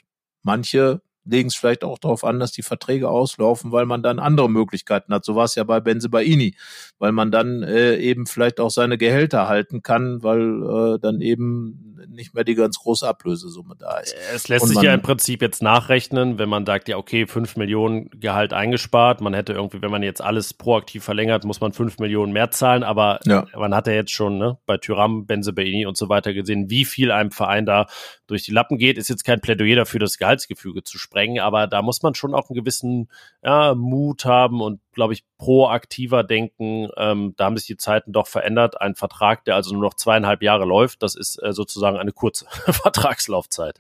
Speaker 2: manche legen es vielleicht auch darauf an, dass die Verträge auslaufen, weil man dann andere Möglichkeiten hat. So war es ja bei Benzebaini, weil man dann äh, eben vielleicht auch seine Gehälter halten kann, weil äh, dann eben nicht mehr die ganz große Ablösesumme da ist.
Speaker 3: Es lässt Und sich ja im Prinzip jetzt nachrechnen, wenn man sagt, ja, okay, fünf Millionen Gehalt eingespart. Man hätte irgendwie, wenn man jetzt alles proaktiv verlängert, muss man fünf Millionen mehr zahlen. Aber ja. man hat ja jetzt schon ne, bei Tyram, Benzebaini und so weiter gesehen, wie viel einem Verein da durch die Lappen geht. Ist jetzt kein Plädoyer dafür, das Gehaltsgefüge zu sprengen, aber da muss man schon auch einen gewissen ja, Mut haben und glaube ich, proaktiver denken. Ähm, da haben sich die Zeiten doch verändert. Ein Vertrag, der also nur noch zweieinhalb Jahre läuft, das ist äh, sozusagen eine kurze Vertragslaufzeit.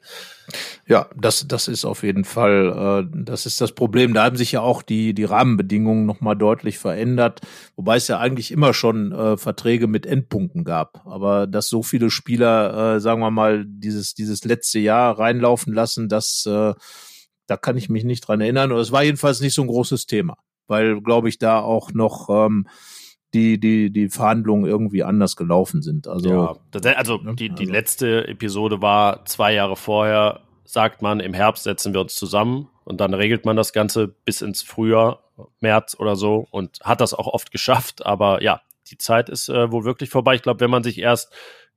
Speaker 2: Ja, das, das ist auf jeden Fall, äh, das ist das Problem. Da haben sich ja auch die, die Rahmenbedingungen nochmal deutlich verändert, wobei es ja eigentlich immer schon äh, Verträge mit Endpunkten gab. Aber dass so viele Spieler, äh, sagen wir mal, dieses, dieses letzte Jahr reinlaufen lassen, das, äh, da kann ich mich nicht dran erinnern. Und es war jedenfalls nicht so ein großes Thema weil, glaube ich, da auch noch ähm, die, die, die Verhandlungen irgendwie anders gelaufen sind. Also,
Speaker 3: ja, also ne, die, die also. letzte Episode war zwei Jahre vorher, sagt man, im Herbst setzen wir uns zusammen und dann regelt man das Ganze bis ins Frühjahr, März oder so und hat das auch oft geschafft. Aber ja, die Zeit ist äh, wohl wirklich vorbei. Ich glaube, wenn man sich erst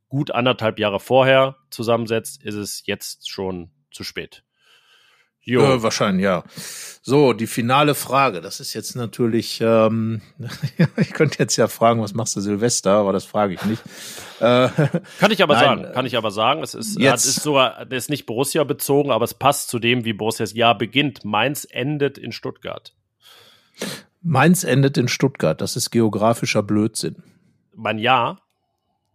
Speaker 3: gut anderthalb Jahre vorher zusammensetzt, ist es jetzt schon zu spät.
Speaker 2: Jo. Äh, wahrscheinlich, ja. So, die finale Frage. Das ist jetzt natürlich, ähm, ich könnte jetzt ja fragen, was machst du Silvester, aber das frage ich nicht.
Speaker 3: Äh, kann ich aber nein, sagen, kann ich aber sagen. Es ist, jetzt, ist sogar, der ist nicht Borussia bezogen, aber es passt zu dem, wie Borussias Jahr beginnt. Mainz endet in Stuttgart.
Speaker 2: Mainz endet in Stuttgart. Das ist geografischer Blödsinn.
Speaker 3: Mein Jahr?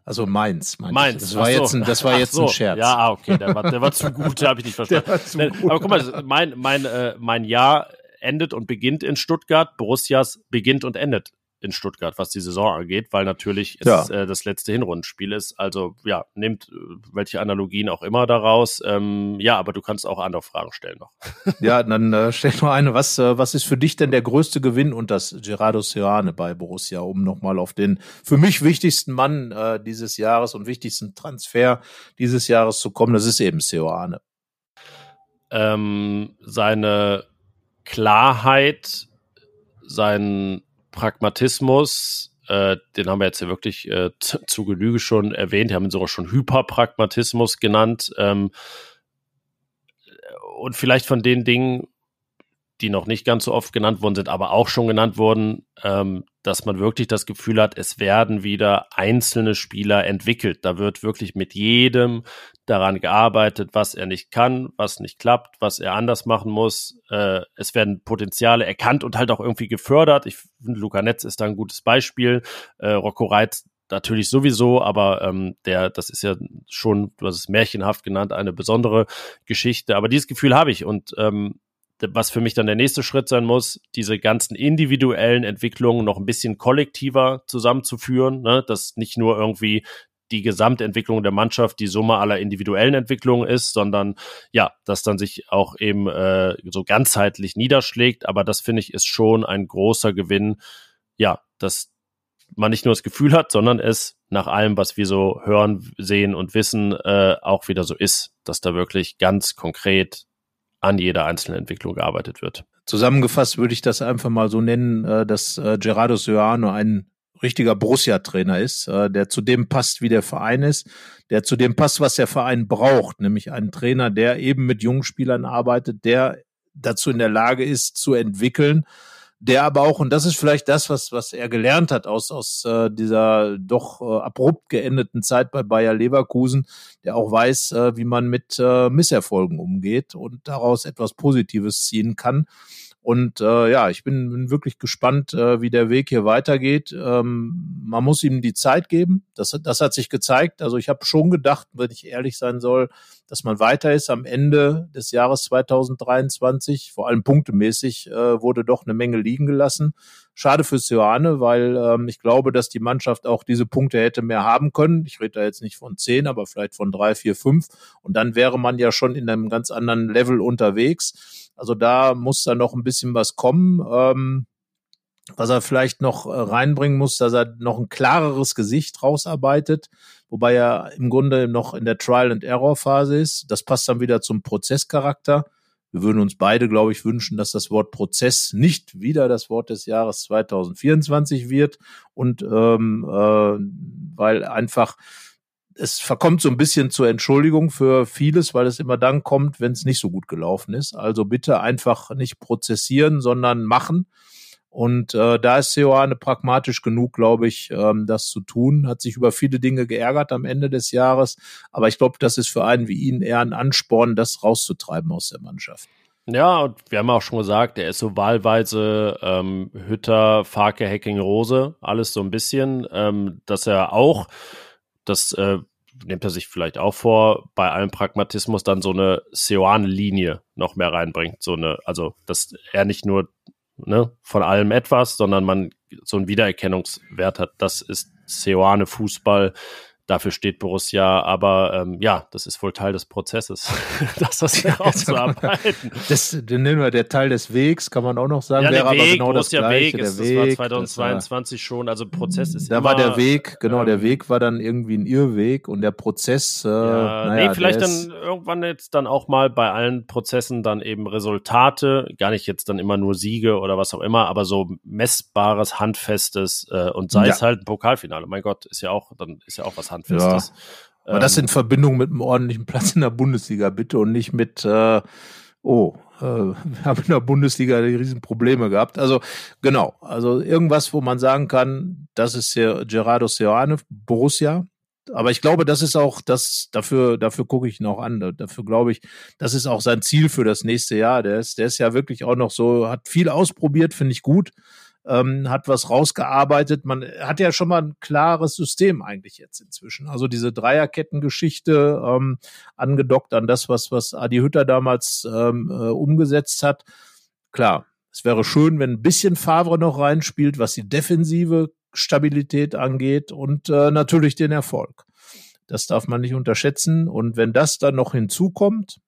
Speaker 2: Also Mainz.
Speaker 3: Mainz.
Speaker 2: Das war so. jetzt, ein, das war jetzt so. ein Scherz.
Speaker 3: Ja, ah, okay, der war, der war zu gut, habe ich nicht verstanden. Aber guck mal, mein, mein, äh, mein Jahr endet und beginnt in Stuttgart. Borussias beginnt und endet in Stuttgart, was die Saison angeht, weil natürlich ja. es äh, das letzte Hinrundenspiel ist. Also ja, nimmt äh, welche Analogien auch immer daraus. Ähm, ja, aber du kannst auch andere Fragen stellen noch.
Speaker 2: Ja, dann äh, stell noch eine. Was, äh, was ist für dich denn der größte Gewinn und das Gerardo Seoane bei Borussia, um nochmal auf den für mich wichtigsten Mann äh, dieses Jahres und wichtigsten Transfer dieses Jahres zu kommen? Das ist eben Seoane.
Speaker 3: Ähm, seine Klarheit, sein Pragmatismus, äh, den haben wir jetzt ja wirklich äh, zu, Genüge schon erwähnt, wir haben ihn sogar schon Hyperpragmatismus genannt. Ähm, und vielleicht von den Dingen, die noch nicht ganz so oft genannt worden sind, aber auch schon genannt wurden, ähm, dass man wirklich das Gefühl hat, es werden wieder einzelne Spieler entwickelt. Da wird wirklich mit jedem daran gearbeitet, was er nicht kann, was nicht klappt, was er anders machen muss. Äh, es werden Potenziale erkannt und halt auch irgendwie gefördert. Ich finde, Luca Netz ist da ein gutes Beispiel. Äh, Rocco Reitz natürlich sowieso, aber ähm, der, das ist ja schon, du hast es märchenhaft genannt, eine besondere Geschichte. Aber dieses Gefühl habe ich und ähm, was für mich dann der nächste Schritt sein muss, diese ganzen individuellen Entwicklungen noch ein bisschen kollektiver zusammenzuführen, ne? dass nicht nur irgendwie die Gesamtentwicklung der Mannschaft die Summe aller individuellen Entwicklungen ist, sondern ja, dass dann sich auch eben äh, so ganzheitlich niederschlägt. Aber das finde ich ist schon ein großer Gewinn, ja, dass man nicht nur das Gefühl hat, sondern es nach allem, was wir so hören, sehen und wissen, äh, auch wieder so ist, dass da wirklich ganz konkret an jeder einzelnen Entwicklung gearbeitet wird.
Speaker 2: Zusammengefasst würde ich das einfach mal so nennen, äh, dass äh, Gerardo Soano ein richtiger Borussia-Trainer ist, äh, der zu dem passt, wie der Verein ist, der zu dem passt, was der Verein braucht, nämlich einen Trainer, der eben mit jungen Spielern arbeitet, der dazu in der Lage ist, zu entwickeln, der aber auch, und das ist vielleicht das, was, was er gelernt hat aus, aus äh, dieser doch äh, abrupt geendeten Zeit bei Bayer Leverkusen, der auch weiß, äh, wie man mit äh, Misserfolgen umgeht und daraus etwas Positives ziehen kann. Und äh, ja, ich bin, bin wirklich gespannt, äh, wie der Weg hier weitergeht. Ähm, man muss ihm die Zeit geben. Das, das hat sich gezeigt. Also ich habe schon gedacht, wenn ich ehrlich sein soll, dass man weiter ist am Ende des Jahres 2023. Vor allem punktemäßig äh, wurde doch eine Menge liegen gelassen. Schade für Sioane, weil ähm, ich glaube, dass die Mannschaft auch diese Punkte hätte mehr haben können. Ich rede da jetzt nicht von zehn, aber vielleicht von drei, vier, fünf. Und dann wäre man ja schon in einem ganz anderen Level unterwegs. Also da muss da noch ein bisschen was kommen. Ähm, was er vielleicht noch äh, reinbringen muss, dass er noch ein klareres Gesicht rausarbeitet, wobei er im Grunde noch in der Trial and Error Phase ist. Das passt dann wieder zum Prozesscharakter. Wir würden uns beide, glaube ich, wünschen, dass das Wort Prozess nicht wieder das Wort des Jahres 2024 wird und ähm, äh, weil einfach es verkommt so ein bisschen zur Entschuldigung für vieles, weil es immer dann kommt, wenn es nicht so gut gelaufen ist. Also bitte einfach nicht prozessieren, sondern machen. Und äh, da ist Seoane pragmatisch genug, glaube ich, ähm, das zu tun. Hat sich über viele Dinge geärgert am Ende des Jahres. Aber ich glaube, das ist für einen wie ihn eher ein Ansporn, das rauszutreiben aus der Mannschaft.
Speaker 3: Ja, und wir haben auch schon gesagt, er ist so wahlweise ähm, Hütter, Farke, Hacking, Rose, alles so ein bisschen, ähm, dass er auch das äh, nimmt er sich vielleicht auch vor, bei allem Pragmatismus dann so eine Seoane-Linie noch mehr reinbringt. So eine, also, dass er nicht nur ne, von allem etwas, sondern man so einen Wiedererkennungswert hat. Das ist Seoane Fußball, Dafür steht Borussia, aber ähm, ja, das ist wohl Teil des Prozesses, das das herauszuarbeiten.
Speaker 2: Das den nennen wir der Teil des Wegs, kann man auch noch sagen.
Speaker 3: Ja, der Weg, genau Borussia das Weg, ist, Weg, das war 2022 war, schon, also Prozess ist
Speaker 2: Da
Speaker 3: immer,
Speaker 2: war der Weg, genau, ähm, der Weg war dann irgendwie ein Irrweg und der Prozess, äh, ja, naja,
Speaker 3: nee, vielleicht dann irgendwann jetzt dann auch mal bei allen Prozessen dann eben Resultate, gar nicht jetzt dann immer nur Siege oder was auch immer, aber so messbares, handfestes äh, und sei ja. es halt ein Pokalfinale. Mein Gott, ist ja auch, dann ist ja auch was Handfestes.
Speaker 2: Ja. Aber das ähm, in Verbindung mit einem ordentlichen Platz in der Bundesliga, bitte, und nicht mit, äh, oh, äh, wir haben in der Bundesliga die Riesenprobleme gehabt. Also genau, also irgendwas, wo man sagen kann, das ist hier Gerardo Seoane, Borussia. Aber ich glaube, das ist auch das, dafür, dafür gucke ich ihn auch an. Dafür glaube ich, das ist auch sein Ziel für das nächste Jahr. Der ist, der ist ja wirklich auch noch so, hat viel ausprobiert, finde ich gut ähm, hat was rausgearbeitet. Man hat ja schon mal ein klares System eigentlich jetzt inzwischen. Also diese Dreierkettengeschichte ähm, angedockt an das, was, was Adi Hütter damals ähm, äh, umgesetzt hat. Klar, es wäre schön, wenn ein bisschen Favre noch reinspielt, was die defensive Stabilität angeht und äh, natürlich den Erfolg. Das darf man nicht unterschätzen. Und wenn das dann noch hinzukommt,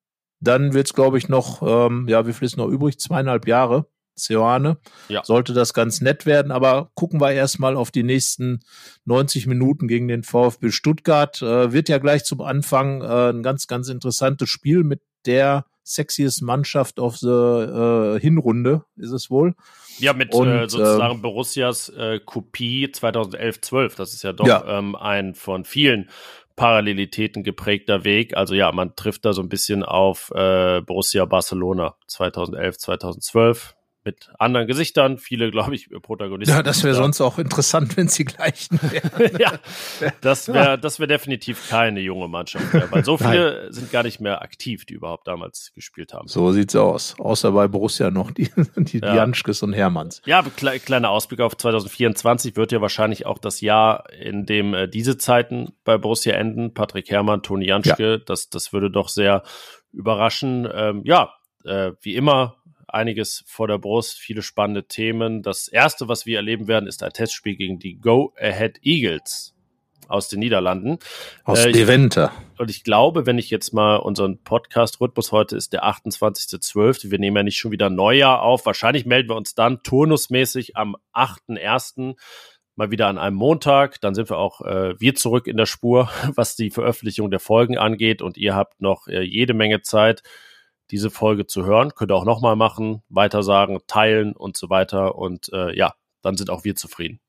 Speaker 2: dann wird es, glaube ich, noch, ähm, ja, wie viel ist noch übrig? Zweieinhalb Jahre Seoane. Ja. Sollte das ganz nett werden, aber gucken wir erstmal auf die nächsten 90 Minuten gegen den VfB Stuttgart. Äh, wird ja gleich zum Anfang äh, ein ganz, ganz interessantes Spiel mit der sexiest Mannschaft auf der äh, Hinrunde, ist es wohl.
Speaker 3: Ja, mit Und, äh, sozusagen äh, Borussias äh, Kopie 2011-12. Das ist ja doch ja. Ähm, ein von vielen Parallelitäten geprägter Weg. Also ja, man trifft da so ein bisschen auf äh, Borussia Barcelona 2011, 2012 mit anderen Gesichtern, viele, glaube ich, Protagonisten.
Speaker 2: Ja, das wäre sonst auch interessant, wenn sie gleichen wären.
Speaker 3: ja, das wäre das wäre definitiv keine junge Mannschaft mehr, weil so viele Nein. sind gar nicht mehr aktiv, die überhaupt damals gespielt haben.
Speaker 2: So sieht's aus. Außer bei Borussia noch die, die ja. Janschkes und Hermanns.
Speaker 3: Ja, kle kleiner Ausblick auf 2024 wird ja wahrscheinlich auch das Jahr, in dem äh, diese Zeiten bei Borussia enden. Patrick Hermann, Toni Janschke, ja. das, das würde doch sehr überraschen. Ähm, ja, äh, wie immer einiges vor der Brust, viele spannende Themen. Das erste, was wir erleben werden, ist ein Testspiel gegen die Go Ahead Eagles aus den Niederlanden.
Speaker 2: Aus äh, Deventer.
Speaker 3: Und ich glaube, wenn ich jetzt mal unseren Podcast-Rhythmus heute ist der 28.12. Wir nehmen ja nicht schon wieder Neujahr auf. Wahrscheinlich melden wir uns dann turnusmäßig am 8.1 mal wieder an einem Montag. Dann sind wir auch äh, wir zurück in der Spur, was die Veröffentlichung der Folgen angeht. Und ihr habt noch äh, jede Menge Zeit, diese Folge zu hören. Könnt ihr auch nochmal machen, weitersagen, teilen und so weiter. Und äh, ja, dann sind auch wir zufrieden.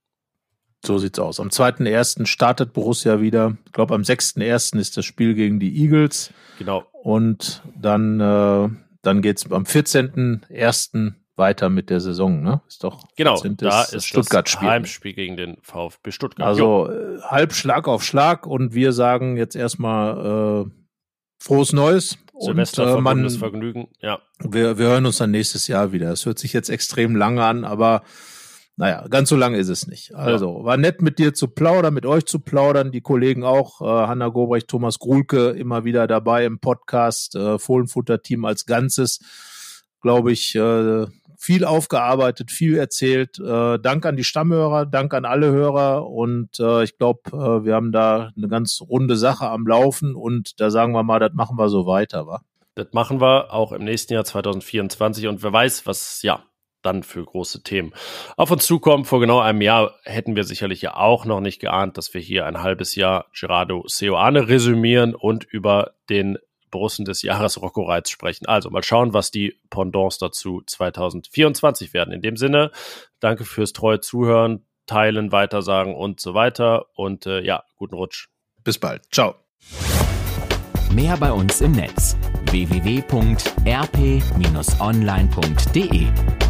Speaker 2: So sieht's aus. Am 2.1. startet Borussia wieder. Ich glaube, am 6.1. ist das Spiel gegen die Eagles.
Speaker 3: Genau.
Speaker 2: Und dann, äh, dann geht's am 14.1 weiter mit der Saison, ne? Ist doch
Speaker 3: genau. Da ist Stuttgart das Heimspiel gegen den VfB Stuttgart.
Speaker 2: Also äh, halb Schlag auf Schlag und wir sagen jetzt erstmal äh, frohes Neues.
Speaker 3: Silvester und, äh, man, Vergnügen. Ja.
Speaker 2: Wir, wir hören uns dann nächstes Jahr wieder. Es hört sich jetzt extrem lange an, aber naja, ganz so lange ist es nicht. Also, war nett mit dir zu plaudern, mit euch zu plaudern, die Kollegen auch, äh, Hanna Gobrecht, Thomas Grulke immer wieder dabei im Podcast, äh, Fohlenfutter-Team als Ganzes, glaube ich, äh, viel aufgearbeitet, viel erzählt. Äh, Dank an die Stammhörer, Dank an alle Hörer und äh, ich glaube, äh, wir haben da eine ganz runde Sache am Laufen und da sagen wir mal, das machen wir so weiter, wa?
Speaker 3: Das machen wir auch im nächsten Jahr 2024 und wer weiß, was ja dann für große Themen auf uns zukommen. Vor genau einem Jahr hätten wir sicherlich ja auch noch nicht geahnt, dass wir hier ein halbes Jahr Gerardo Seoane resümieren und über den Borussen des Jahres Rocco Reitz sprechen. Also mal schauen, was die Pendants dazu 2024 werden. In dem Sinne, danke fürs treue Zuhören, Teilen, Weitersagen und so weiter. Und äh, ja, guten Rutsch.
Speaker 2: Bis bald. Ciao.
Speaker 1: Mehr bei uns im Netz www.rp-online.de